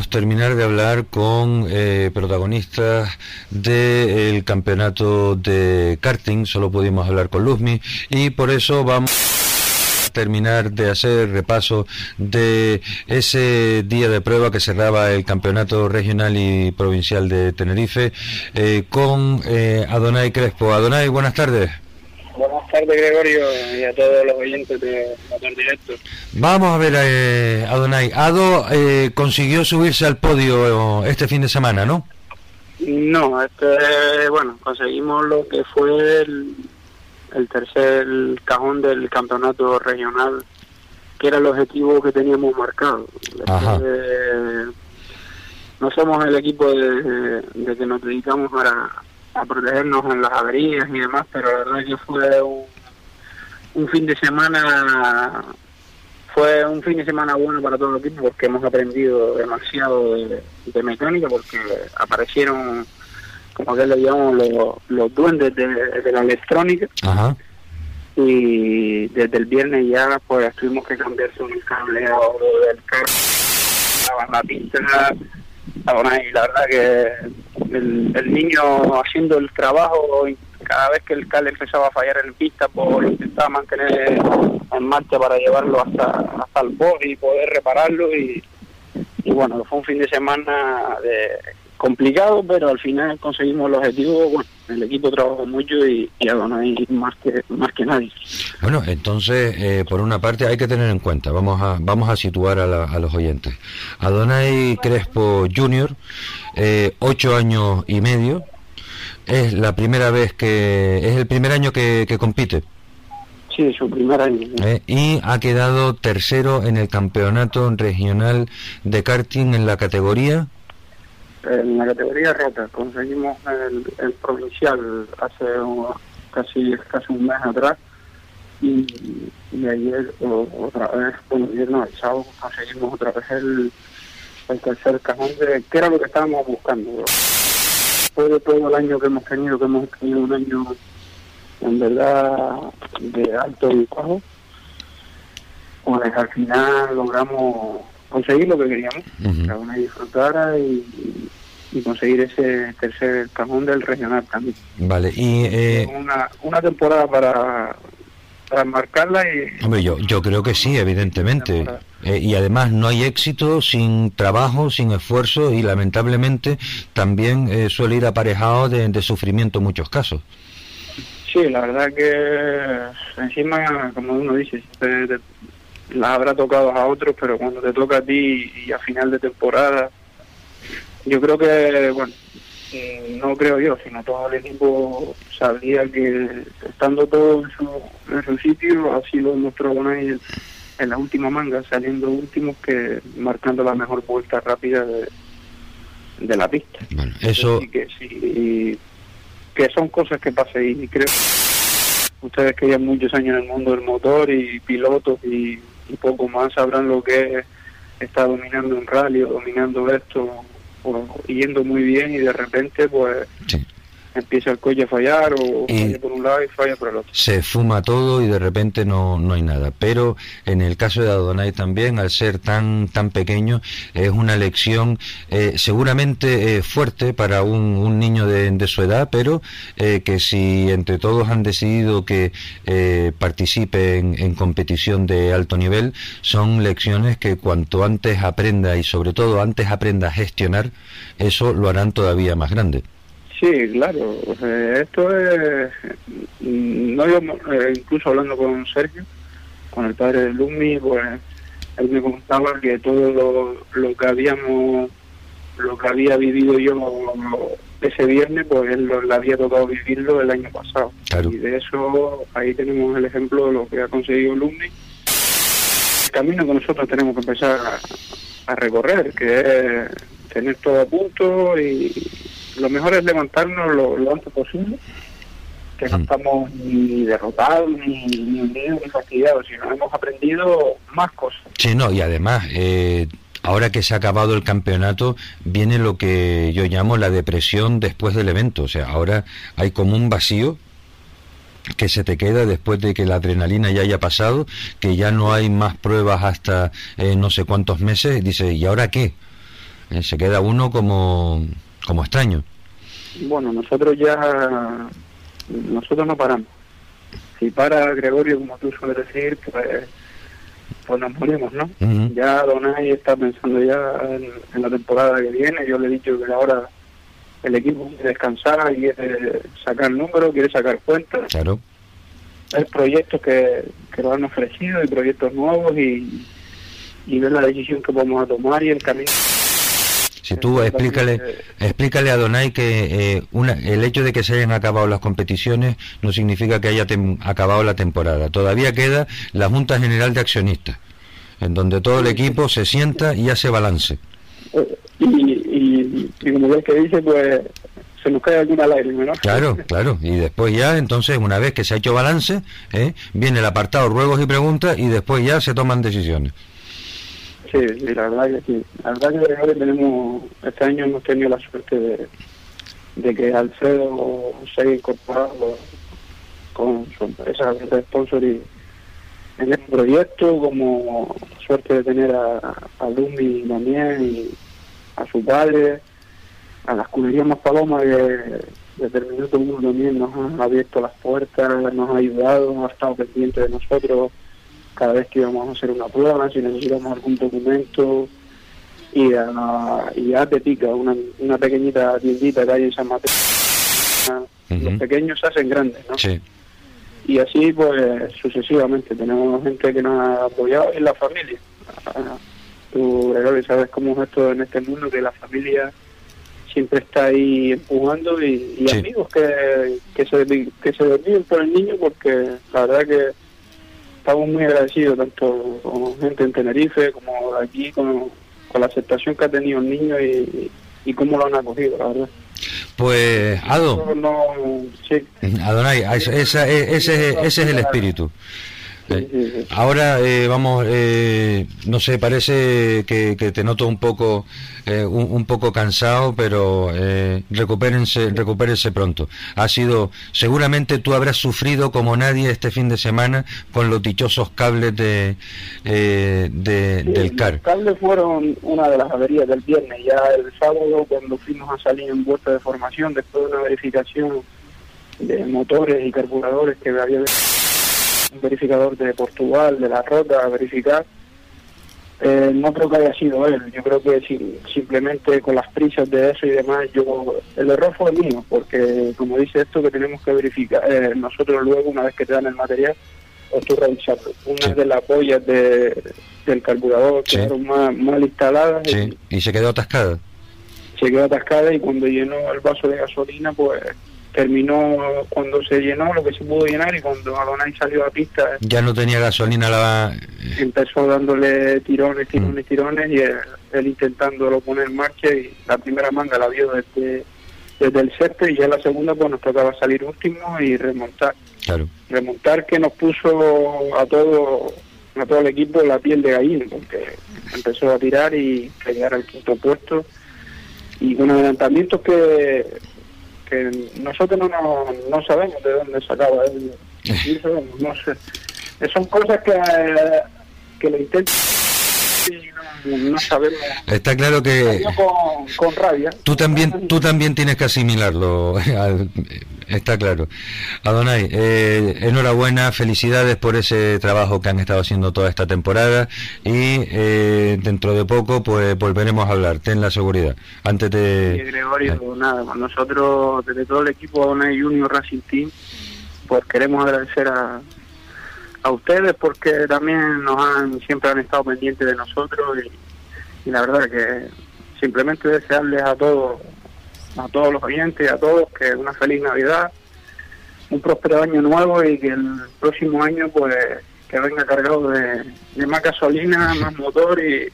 Terminar de hablar con eh, protagonistas del campeonato de karting, solo pudimos hablar con Luzmi y por eso vamos a terminar de hacer repaso de ese día de prueba que cerraba el campeonato regional y provincial de Tenerife eh, con eh, Adonai Crespo. Adonai, buenas tardes. Tardes, Gregorio, y a todos los oyentes de Motor Directo. Vamos a ver, eh, Adonai. Ado eh, consiguió subirse al podio este fin de semana, ¿no? No, este, bueno, conseguimos lo que fue el, tercer cajón del campeonato regional, que era el objetivo que teníamos marcado. no somos el equipo de, de que nos dedicamos a, a protegernos en las averías y demás, pero la verdad que fue un, fin de semana fue un fin de semana bueno para todo el equipo porque hemos aprendido demasiado de, mecánica porque aparecieron como que le llamamos los, duendes de, la electrónica. Y desde el viernes ya pues tuvimos que cambiar el cableado del carro la pista y la verdad que el, niño haciendo el trabajo cada vez que el cal empezaba a fallar en pista, pues intentaba mantener en marcha para llevarlo hasta, hasta el box y poder repararlo y, y bueno, fue un fin de semana de, complicado, pero al final conseguimos el objetivo. Bueno, el equipo trabajó mucho y, y Adonai más que más que nadie. Bueno, entonces, eh, por una parte hay que tener en cuenta, vamos a vamos a situar a, a los oyentes. Adonai Crespo Jr., eh, ocho años y medio, es la primera vez que es el primer año que, que compite. Sí, su primer año. Eh, y ha quedado tercero en el campeonato regional de karting en la categoría en la categoría rota. Conseguimos el, provincial hace casi casi un mes atrás y, ayer otra vez, bueno, ayer no, el sábado conseguimos otra vez el, el tercer cajón de que era lo que estábamos buscando. De todo el año que hemos tenido, que hemos tenido un año en verdad de alto y bajo, pues al final logramos conseguir lo que queríamos, que cada una disfrutara y, y, conseguir ese tercer cajón del regional también. Vale, y... Eh... Una, una temporada para, para marcarla y... Hombre, yo, yo creo que sí, evidentemente. Eh, y además no hay éxito sin trabajo, sin esfuerzo y lamentablemente también eh, suele ir aparejado de, de sufrimiento en muchos casos. Sí, la verdad que encima, como uno dice, siempre las habrá tocado a otros, pero cuando te toca a ti y a final de temporada, yo creo que, bueno, mm, no creo yo, sino todo el equipo sabía que estando todo en su, en su sitio, así lo mostró Bonai en la última manga, saliendo últimos que marcando la mejor vuelta rápida de, de la pista. Bueno, eso... que, sí, que son cosas que pasan y creo ustedes que llevan muchos años en el mundo del motor y pilotos y y poco más sabrán lo que es estar dominando un rally o dominando esto o, yendo muy bien y de repente pues empieza el coche a fallar o falla por un lado y falla por el otro. Se fuma todo y de repente no, no hay nada. Pero en el caso de Adonai también, al ser tan, tan pequeño, es una lección eh, seguramente eh, fuerte para un, un niño de, de, su edad, pero eh, que si entre todos han decidido que participe en, en competición de alto nivel, son lecciones que cuanto antes aprenda y sobre todo antes aprenda a gestionar, eso lo harán todavía más grande. Sí, claro. esto es. No eh, incluso hablando con Sergio, con el padre de Lumi, pues él me contaba que todo lo, lo que habíamos. Lo que había vivido yo ese viernes, pues él lo, le había tocado vivirlo el año pasado. Y de eso, ahí tenemos el ejemplo de lo que ha conseguido Lumi. El camino que nosotros tenemos que empezar a recorrer, que es tener todo a punto y lo mejor es levantarnos lo, antes posible, que no mm. estamos ni derrotados, ni, ni hundidos, ni fastidiados, sino hemos aprendido más cosas. Sí, no, y además, eh, ahora que se ha acabado el campeonato, viene lo que yo llamo la depresión después del evento. O sea, ahora hay como un vacío que se te queda después de que la adrenalina ya haya pasado, que ya no hay más pruebas hasta eh, no sé cuántos meses, dice, ¿y ahora qué? Eh, se queda uno como como extraño. Bueno, nosotros ya, nosotros no paramos. Si para Gregorio, como tú sueles decir, pues, pues nos morimos, ¿no? Ya Donay está pensando ya en, la temporada que viene. Yo le he dicho que ahora el equipo quiere descansar, quiere sacar números, quiere sacar cuentas. Claro. Hay proyectos que, que nos han ofrecido y proyectos nuevos y, y ver la decisión que vamos a tomar y el camino. Si tú explícale, explícale a Donay que eh, una, el hecho de que se hayan acabado las competiciones no significa que haya acabado la temporada. Todavía queda la Junta General de Accionistas, en donde todo el equipo se sienta y hace balance. Y, y, y como ves que dice, pues se nos cae alguna lágrima, ¿no? Claro, claro. Y después ya, entonces, una vez que se ha hecho balance, ¿eh? viene el apartado ruegos y preguntas y después ya se toman decisiones. Sí, la verdad que sí. La verdad que tenemos, este año hemos tenido la suerte de, de que Alfredo se haya incorporado con su empresa de sponsor y en este proyecto, como suerte de tener a, a Lumi también y a su padre, a la escudería más paloma que, desde el minuto uno también nos ha abierto las puertas, nos ha ayudado, ha estado pendiente de nosotros cada vez que íbamos a hacer una prueba, si necesitamos algún documento, y, a, y a Tetica, una, una pequeñita tiendita que hay en San Mateo. Los pequeños se hacen grandes, ¿no? Sí. Y así, pues, sucesivamente. Tenemos gente que nos ha apoyado y la familia. Tú, Gregorio, sabes cómo es esto en este mundo, que la familia siempre está ahí empujando y, amigos que, que se que se por el niño porque la verdad que estamos muy agradecidos tanto con gente en Tenerife como aquí con, con la aceptación que ha tenido el niño y, y cómo lo han acogido la verdad. Pues Ado. Adonai ese, ese, ese es el espíritu eh, ahora eh, vamos, eh, no sé, parece que, te noto un poco, un, poco cansado, pero recupérense, recupérense pronto. Ha sido, seguramente tú habrás sufrido como nadie este fin de semana con los dichosos cables de, del CAR. Los cables fueron una de las averías del viernes. Ya el sábado, cuando fuimos a salir en vuelta de formación, después de una verificación de motores y carburadores que había un verificador de Portugal, de la Rota, a verificar. Eh, no creo que haya sido él, yo creo que simplemente con las prisas de eso y demás, yo el error fue mío, porque como dice esto que tenemos que verificar, eh, nosotros luego una vez que te dan el material, o tú revisarlo. Una de las boyas de, del carburador quedaron mal, mal instaladas y se quedó atascada. Se quedó atascada y cuando llenó el vaso de gasolina, pues terminó cuando se llenó lo que se pudo llenar y cuando Adonai salió a pista ya no tenía gasolina la empezó dándole tirones tirones mm. tirones y él, intentándolo poner en marcha y la primera manga la vio desde desde el sexto y ya la segunda pues nos tocaba salir último y remontar claro. remontar que nos puso a todo a todo el equipo la piel de gallina porque empezó a tirar y llegar al quinto puesto y con adelantamientos que que nosotros no, no, sabemos de dónde sacaba él. No sé. Son cosas que, que lo intentan no, sabemos. Está claro que con, rabia. Tú también, tú también tienes que asimilarlo. Está claro. Adonai, eh, enhorabuena, felicidades por ese trabajo que han estado haciendo toda esta temporada y eh, dentro de poco pues volveremos a hablar, ten la seguridad. Antes de... Gregorio, eh. nada, nosotros desde todo el equipo Adonai Junior Racing Team pues queremos agradecer a, a ustedes porque también nos han siempre han estado pendientes de nosotros y, la verdad que simplemente desearles a todos a todos los oyentes a todos que una feliz navidad un próspero año nuevo y que el próximo año pues que venga cargado de, más gasolina más motor y,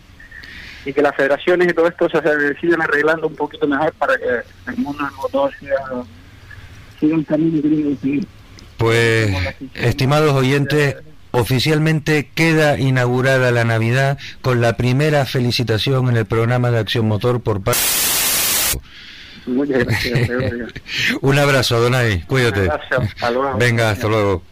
y que las federaciones y todo esto se sigan arreglando un poquito mejor para que el mundo del motor siga, siga un camino que seguir pues, estimados oyentes, oficialmente queda inaugurada la Navidad con la primera felicitación en el programa de Acción Motor por parte. Un abrazo, Donay, cuídate. Venga, hasta luego.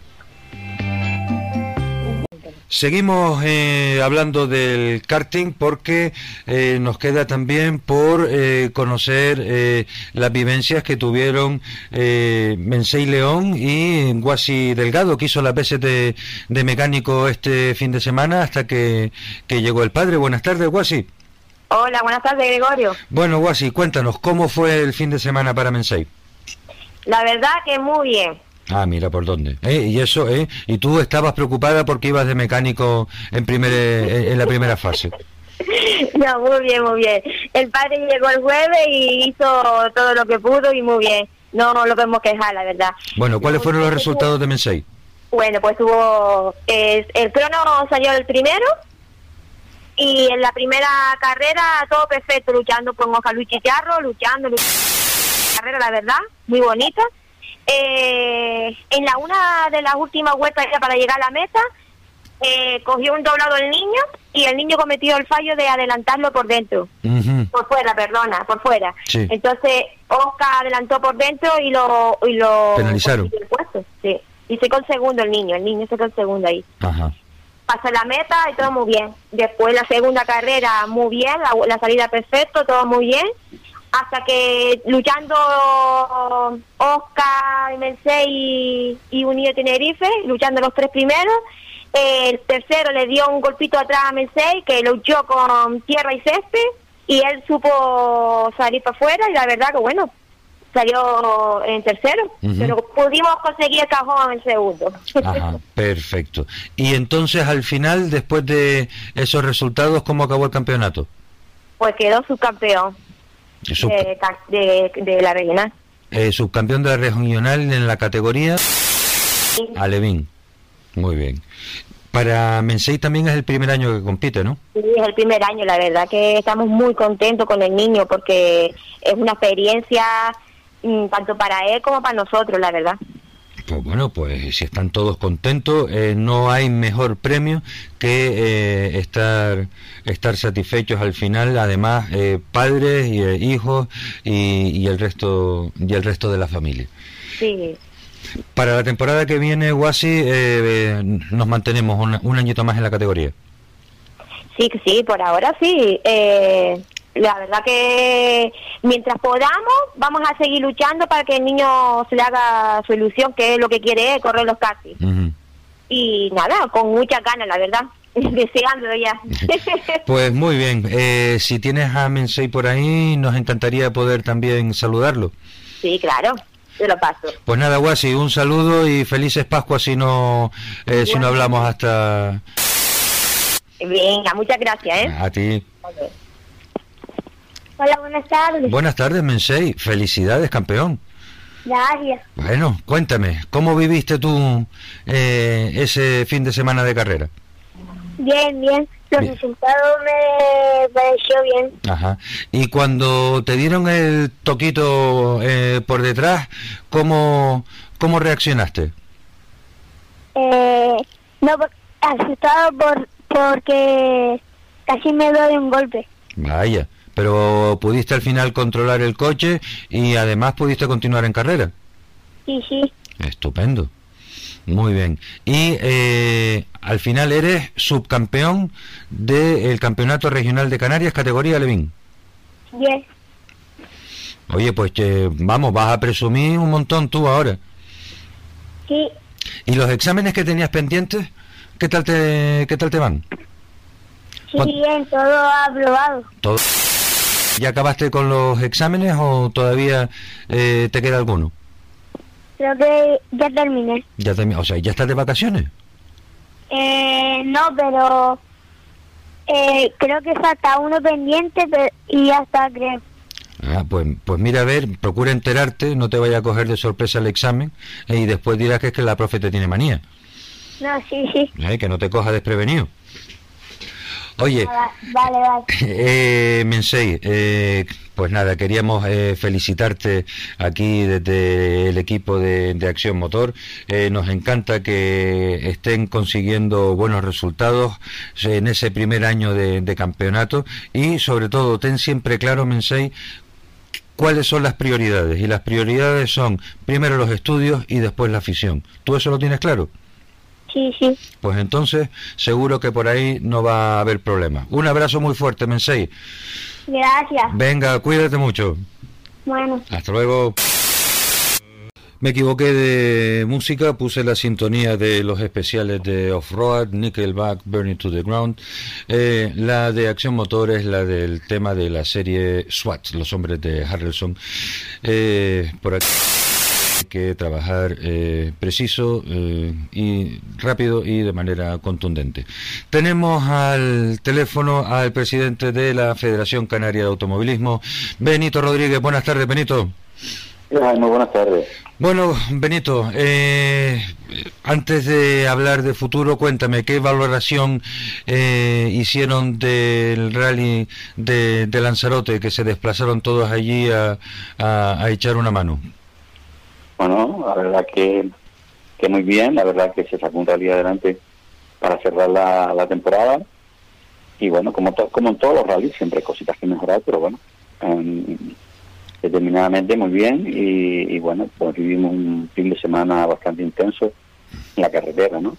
Seguimos eh, hablando del karting porque eh, nos queda también por eh, conocer las vivencias que tuvieron Mensei León y Guasi Delgado, que hizo la veces de, mecánico este fin de semana hasta que, que llegó el padre. Buenas tardes, Guasi. Hola, buenas tardes, Gregorio. Bueno, Guasi, cuéntanos, ¿cómo fue el fin de semana para Mensei? La verdad que muy bien Ah, mira por dónde. ¿Eh? Y eso, ¿eh? Y tú estabas preocupada porque ibas de mecánico en, primer, en la primera fase. No, muy bien, muy bien. El padre llegó el jueves y hizo todo lo que pudo y muy bien. No lo podemos quejar, la verdad. Bueno, ¿cuáles fueron los resultados de Mensei? Bueno, pues hubo... el crono salió el primero y en la primera carrera todo perfecto, luchando con Ojalá Luis Chicharro, luchando, luchando. Carrera, la verdad, muy bonita eh, en la una de las últimas vueltas ya para llegar a la meta, eh, cogió un doblado el niño y el niño cometió el fallo de adelantarlo por dentro. Por fuera, perdona, por fuera. Entonces, Oscar adelantó por dentro y lo... Y lo Penalizaron. sí. Y se el segundo el niño, el niño se quedó el segundo ahí. Ajá. Pasó la meta y todo muy bien. Después la segunda carrera muy bien, la, salida perfecto, todo muy bien hasta que luchando Oscar, Mercedes y, y Unido Tenerife, luchando los tres primeros, el tercero le dio un golpito atrás a Mercedes que luchó con tierra y césped y él supo salir para afuera y la verdad que bueno, salió en tercero, pero pudimos conseguir el cajón en segundo. Ajá, perfecto. Y entonces al final, después de esos resultados, ¿cómo acabó el campeonato? Pues quedó subcampeón de, de, la regional. Eh, subcampeón de la regional en la categoría Alevín. Muy bien. Para Mensei también es el primer año que compite, ¿no? Sí, es el primer año, la verdad que estamos muy contentos con el niño porque es una experiencia tanto para él como para nosotros, la verdad. Pues bueno, pues si están todos contentos, eh, no hay mejor premio que eh, estar estar satisfechos al final, además eh, padres y hijos y, y, el resto y el resto de la familia. Sí. Para la temporada que viene, Wasi, eh, nos mantenemos un, añito más en la categoría. Sí, sí, por ahora sí. Eh, la verdad que mientras podamos, vamos a seguir luchando para que el niño se le haga su ilusión, que es lo que quiere, correr los casi. Y nada, con muchas ganas, la verdad. Deseándolo ya. pues muy bien. Eh, si tienes a Mensei por ahí, nos encantaría poder también saludarlo. Sí, claro lo paso. Pues nada, Guasi, un saludo y felices Pascuas si no, eh, si no hablamos hasta... Venga, muchas gracias, ¿eh? A ti. Hola, buenas tardes. Buenas tardes, Mensei. Felicidades, campeón. Gracias. Bueno, cuéntame, ¿cómo viviste tú eh, ese fin de semana de carrera? Bien, bien. Los resultados me pareció bien. Ajá. Y cuando te dieron el toquito eh, por detrás, ¿cómo, cómo reaccionaste? Eh, no, asustado por, porque casi me doy un golpe. Vaya, pero pudiste al final controlar el coche y además pudiste continuar en carrera. Sí, sí. Estupendo. Muy bien. Y eh, al final eres subcampeón del Campeonato Regional de Canarias, categoría Levín. Bien. Oye, pues vamos, vas a presumir un montón tú ahora. Sí. ¿Y los exámenes que tenías pendientes, qué tal te, qué tal te van? Sí, bien, todo aprobado. ¿Todo? ¿Ya acabaste con los exámenes o todavía eh, te queda alguno? Creo que ya terminé. Ya terminé, o sea, ¿ya estás de vacaciones? Eh, no, pero eh, creo que falta uno pendiente y ya está, creo. Ah, pues, pues mira, a ver, procura enterarte, no te vaya a coger de sorpresa el examen eh, y después dirás que es que la profe te tiene manía. No, sí, sí. Eh, que no te coja desprevenido. Oye, vale, vale. Eh, Mensei, eh, pues nada, queríamos eh, felicitarte aquí desde el equipo de, Acción Motor. Eh, nos encanta que estén consiguiendo buenos resultados en ese primer año de, de campeonato y sobre todo ten siempre claro, Mensei, cuáles son las prioridades. Y las prioridades son primero los estudios y después la afición. ¿Tú eso lo tienes claro? Sí, sí. Pues entonces seguro que por ahí no va a haber problema. Un abrazo muy fuerte, Mensei. Gracias. Venga, cuídate mucho. Bueno. Hasta luego. Me equivoqué de música, puse la sintonía de los especiales de Off-Road, Nickelback, Burning to the Ground. Eh, la de Acción Motor es la del tema de la serie SWAT, Los Hombres de Harrelson. Eh, por aquí que trabajar eh, preciso eh, y rápido y de manera contundente. Tenemos al teléfono al presidente de la Federación Canaria de Automovilismo, Benito Rodríguez. Buenas tardes, Benito. Muy buenas tardes. Bueno, Benito, eh, antes de hablar de futuro, cuéntame, ¿qué valoración hicieron del rally de, Lanzarote, que se desplazaron todos allí a echar una mano? Bueno, la verdad que, que muy bien, la verdad que se sacó un rally adelante para cerrar la, temporada. Y bueno, como, como en todos los rallies, siempre hay cositas que mejorar, pero bueno, determinadamente muy bien. Y, bueno, pues vivimos un fin de semana bastante intenso en la carretera, ¿no?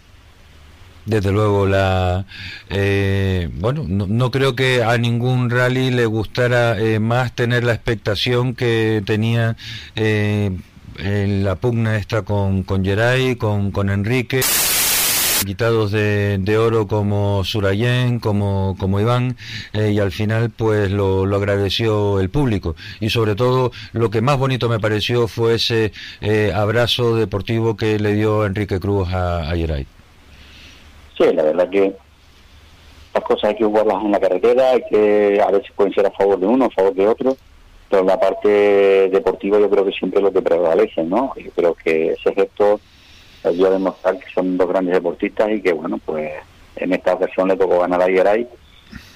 desde luego la eh, bueno no, creo que a ningún rally le gustara eh, más tener la expectación que tenía eh, la pugna esta con con Geray con con Enrique quitados de, de, oro como Surayen, como, como Iván, y al final pues lo, lo, agradeció el público. Y sobre todo lo que más bonito me pareció fue ese abrazo deportivo que le dio Enrique Cruz a, a Geray. Sí, la verdad que las cosas hay que jugarlas en la carretera, hay que a veces pueden ser a favor de uno, a favor de otro, pero la parte deportiva yo creo que siempre es lo que prevalece, ¿no? Yo creo que ese gesto ayuda a demostrar que son dos grandes deportistas y que, bueno, pues en esta ocasión le tocó ganar a Yeray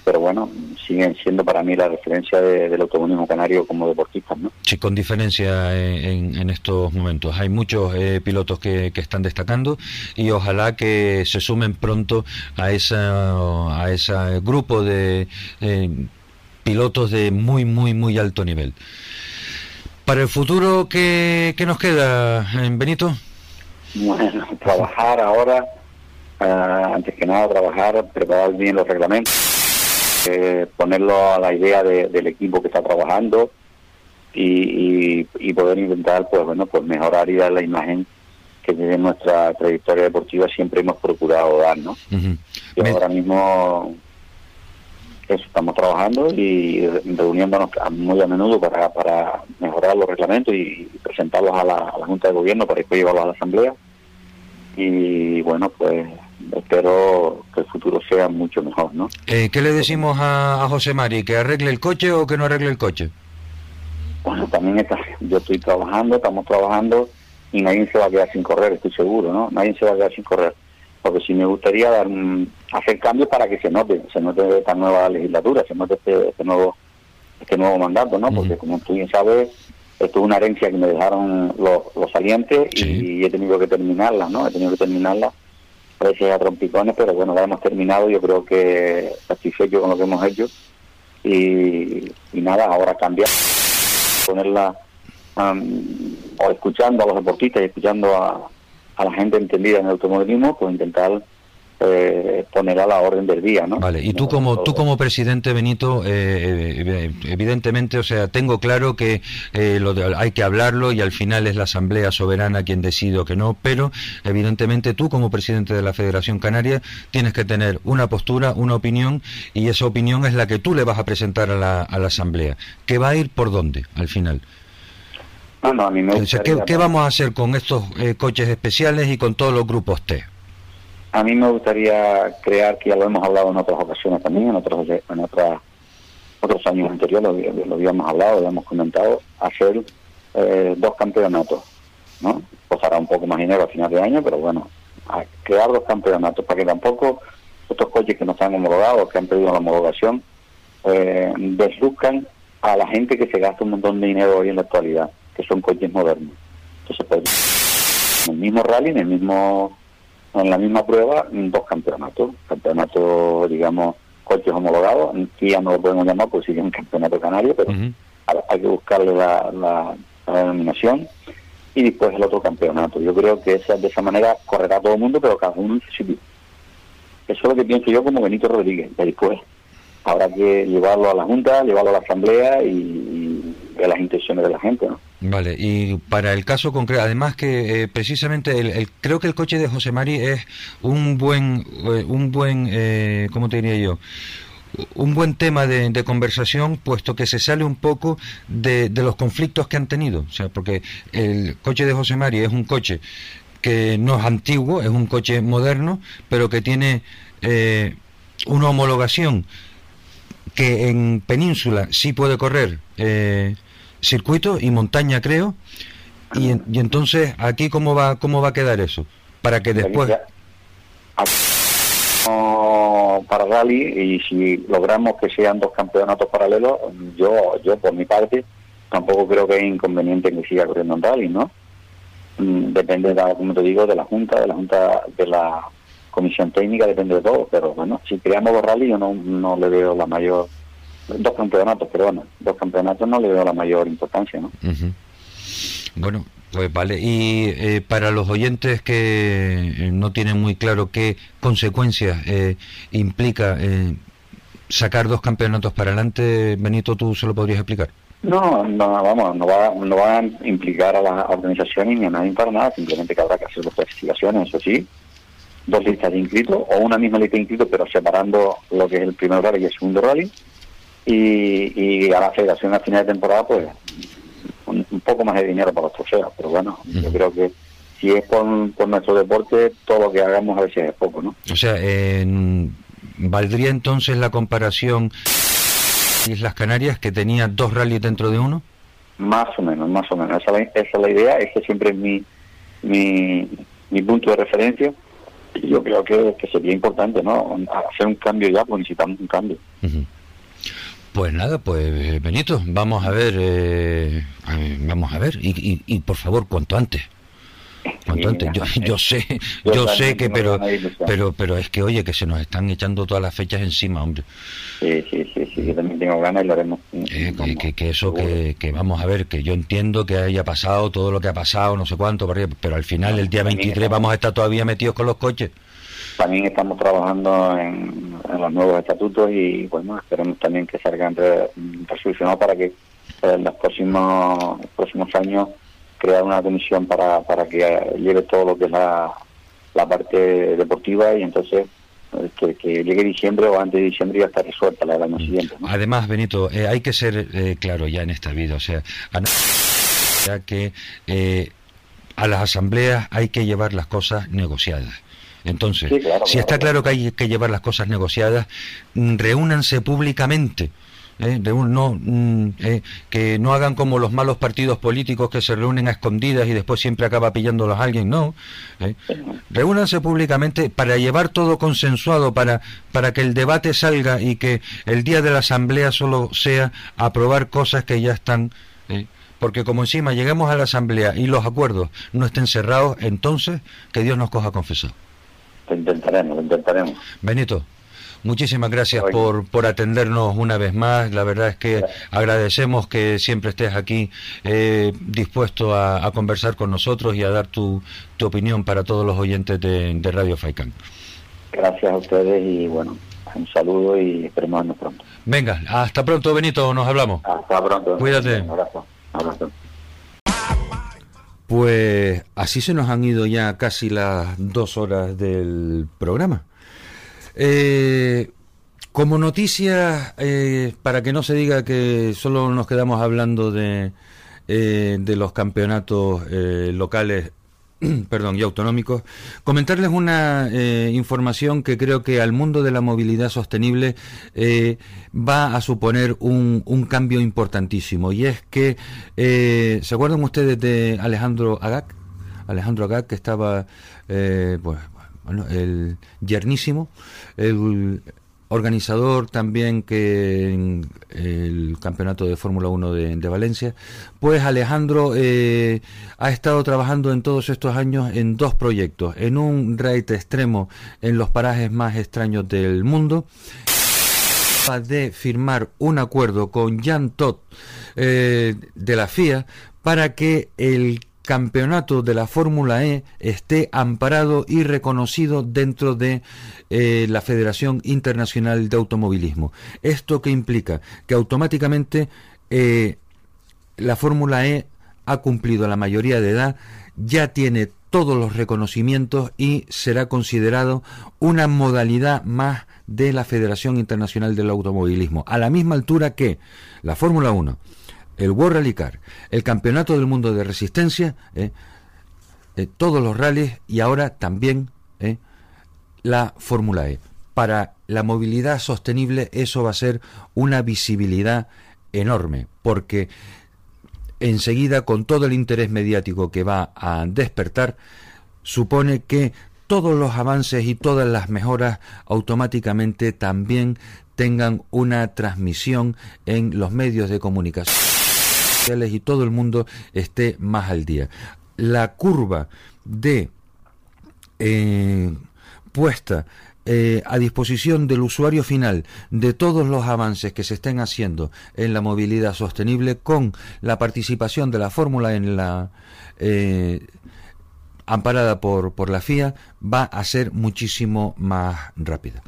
pero bueno, siguen siendo para mí la referencia del automovilismo canario como deportistas, ¿no? Sí, con diferencia en, estos momentos. Hay muchos eh, pilotos que, están destacando y ojalá que se sumen pronto a esa a ese grupo de eh, pilotos de muy, muy, muy alto nivel. Para el futuro, ¿qué, qué nos queda, eh, Benito? Bueno, trabajar ahora, antes que nada, trabajar, preparar bien los reglamentos eh, ponerlo a la idea del equipo que está trabajando y, poder intentar pues bueno pues mejorar y dar la imagen que desde nuestra trayectoria deportiva siempre hemos procurado dar no y ahora mismo eso estamos trabajando y reuniéndonos muy a menudo para, para mejorar los reglamentos y, presentarlos a la, a la Junta de Gobierno para después llevarlos a la Asamblea y bueno pues espero que el futuro sea mucho mejor, ¿no? Eh, ¿Qué le decimos a, José Mari? ¿Que arregle el coche o que no arregle el coche? Bueno, también está, yo estoy trabajando, estamos trabajando y nadie se va a quedar sin correr, estoy seguro, ¿no? Nadie se va a quedar sin correr. Porque sí me gustaría dar, hacer cambios para que se note, se note esta nueva legislatura, se note este, este nuevo este nuevo mandato, ¿no? Porque como tú bien sabes, esto es una herencia que me dejaron los, los salientes y, y he tenido que terminarla, ¿no? He tenido que terminarla parece a trompicones, pero bueno, la hemos terminado, yo creo que satisfecho con lo que hemos hecho y, nada, ahora cambiar, ponerla o escuchando a los deportistas y escuchando a, a la gente entendida en el automovilismo, pues intentar eh, poner a la orden del día, ¿no? Vale, y tú como tú como presidente Benito, eh, eh, evidentemente, o sea, tengo claro que eh, lo hay que hablarlo y al final es la Asamblea Soberana quien decide o que no, pero evidentemente tú como presidente de la Federación Canaria tienes que tener una postura, una opinión y esa opinión es la que tú le vas a presentar a la, a la Asamblea. ¿Qué va a ir por dónde al final? No, a mí me ¿qué, ¿qué, vamos a hacer con estos coches especiales y con todos los grupos T? A mí me gustaría crear, que ya lo hemos hablado en otras ocasiones también, en otros en otras, otros años anteriores lo, habíamos hablado, lo habíamos comentado, hacer eh, dos campeonatos, ¿no? Costará un poco más dinero a final de año, pero bueno, crear dos campeonatos para que tampoco estos coches que no están homologados, que han perdido la homologación, eh, desluzcan a la gente que se gasta un montón de dinero hoy en la actualidad, que son coches modernos. Entonces, pues, en el mismo rally, en el mismo en la misma prueba dos campeonatos, campeonato, digamos, coches homologados, aquí ya no lo podemos llamar porque sigue un campeonato canario, pero hay que buscarle la, denominación y después el otro campeonato. Yo creo que esa, de esa manera correrá todo el mundo, pero cada uno en su sitio. Eso es lo que pienso yo como Benito Rodríguez. Después habrá que llevarlo a la Junta, llevarlo a la Asamblea y, y las intenciones de la gente, ¿no? Vale, y para el caso concreto, además que eh, precisamente el, creo que el coche de José Mari es un buen, eh, un buen, eh, ¿cómo te diría yo? Un buen tema de, conversación, puesto que se sale un poco de, los conflictos que han tenido. O sea, porque el coche de José Mari es un coche que no es antiguo, es un coche moderno, pero que tiene una homologación que en península sí puede correr circuito y montaña, creo. Y, y, entonces, aquí cómo va cómo va a quedar eso, para que después para rally y si logramos que sean dos campeonatos paralelos, yo yo por mi parte tampoco creo que es inconveniente que siga corriendo en rally, ¿no? Mm, depende, de, como te digo, de la junta, de la junta de la comisión técnica, depende de todo, pero bueno, si creamos dos rally yo no, no le veo la mayor dos campeonatos, pero bueno, dos campeonatos no le veo la mayor importancia, ¿no? Bueno, pues vale. Y eh, para los oyentes que eh, no tienen muy claro qué consecuencias eh, implica sacar dos campeonatos para adelante, Benito, ¿tú se lo podrías explicar? No, no, vamos, no va, no va a implicar a las organizaciones ni a nadie para nada, simplemente que habrá que hacer dos clasificaciones, eso sí, dos listas de inscritos o una misma lista de inscritos, pero separando lo que es el primer rally y el segundo rally. Y, y a la federación a final de temporada, pues un, poco más de dinero para los trofeos, pero bueno, yo creo que si es por, nuestro deporte, todo lo que hagamos a veces es poco, ¿no? O sea, ¿valdría entonces la comparación Islas Canarias que tenía dos rallies dentro de uno? Más o menos, más o menos. Esa, es la idea, ese siempre es mi, mi, mi punto de referencia. Y yo creo que, sería importante, ¿no? Hacer un cambio ya, pues necesitamos un cambio. Pues nada, pues Benito, vamos a ver, eh, vamos a ver, y, y, por favor, cuanto antes. Cuanto antes. Yo, yo sé, yo, sé que, pero, pero, pero es que, oye, que se nos están echando todas las fechas encima, hombre. Sí, sí, sí, sí yo también tengo ganas y lo haremos. Eh, que, que, eso, que, que vamos a ver, que yo entiendo que haya pasado todo lo que ha pasado, no sé cuánto, pero al final, el día 23, vamos a estar todavía metidos con los coches. También estamos trabajando en, los nuevos estatutos y bueno, esperemos también que salgan resolucionados para que eh, en los próximos, próximos años crear una comisión para, para que lleve todo lo que es la, la parte deportiva y entonces eh, que, llegue diciembre o antes de diciembre ya está resuelta la del año siguiente. Además, Benito, eh, hay que ser claro ya en esta vida, o sea, ya que a las asambleas hay que llevar las cosas negociadas. Entonces, si está claro que hay que llevar las cosas negociadas, mm, reúnanse públicamente. ¿eh? no, mm, eh, que no hagan como los malos partidos políticos que se reúnen a escondidas y después siempre acaba pillándolos a alguien, no. ¿eh? Reúnanse públicamente para llevar todo consensuado, para, para que el debate salga y que el día de la asamblea solo sea aprobar cosas que ya están. Porque como encima lleguemos a la asamblea y los acuerdos no estén cerrados, entonces que Dios nos coja confesado. Lo intentaremos, lo intentaremos. Benito, muchísimas gracias por, por atendernos una vez más. La verdad es que agradecemos que siempre estés aquí eh, dispuesto a, conversar con nosotros y a dar tu, tu opinión para todos los oyentes de, Radio Faicán. Gracias a ustedes y bueno, un saludo y esperemos vernos pronto. Venga, hasta pronto Benito, nos hablamos. Hasta pronto. Cuídate. Un abrazo. Un abrazo. Pues así se nos han ido ya casi las dos horas del programa. Eh, como noticia, eh, para que no se diga que solo nos quedamos hablando de, eh, de los campeonatos locales perdón, y autonómicos, comentarles una eh, información que creo que al mundo de la movilidad sostenible eh, va a suponer un, cambio importantísimo. Y es que, eh, ¿se acuerdan ustedes de Alejandro Agac? Alejandro Agac, que estaba, bueno, el yernísimo, el organizador también que en el campeonato de Fórmula 1 de, Valencia, pues Alejandro eh, ha estado trabajando en todos estos años en dos proyectos, en un raid extremo en los parajes más extraños del mundo, de firmar un acuerdo con Jan Todt eh, de la FIA para que el campeonato de la Fórmula E esté amparado y reconocido dentro de eh, la Federación Internacional de Automovilismo. ¿Esto qué implica? Que automáticamente eh, la Fórmula E ha cumplido la mayoría de edad, ya tiene todos los reconocimientos y será considerado una modalidad más de la Federación Internacional del Automovilismo, a la misma altura que la Fórmula 1, el World Rally Car, el Campeonato del Mundo de Resistencia, eh, eh, todos los rallies y ahora también eh, la Fórmula E. Para la movilidad sostenible eso va a ser una visibilidad enorme, porque enseguida con todo el interés mediático que va a despertar, supone que todos los avances y todas las mejoras automáticamente también tengan una transmisión en los medios de comunicación y todo el mundo esté más al día. La curva de eh, puesta eh, a disposición del usuario final de todos los avances que se estén haciendo en la movilidad sostenible con la participación de la fórmula en la eh, amparada por, por la FIA, va a ser muchísimo más rápida.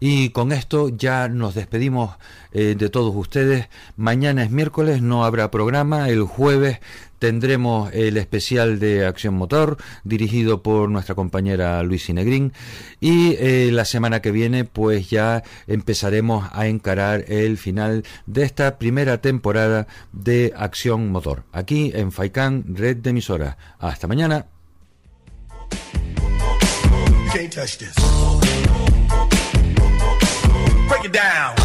Y con esto ya nos despedimos eh, de todos ustedes. Mañana es miércoles, no habrá programa. El jueves tendremos el especial de Acción Motor, dirigido por nuestra compañera Luis Negrín. Y eh, la semana que viene, pues ya empezaremos a encarar el final de esta primera temporada de Acción Motor, aquí en Faicán, red de emisoras. Hasta mañana. Can't touch this. Break it down.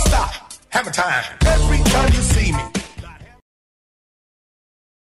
Stop. Have a time. Every time you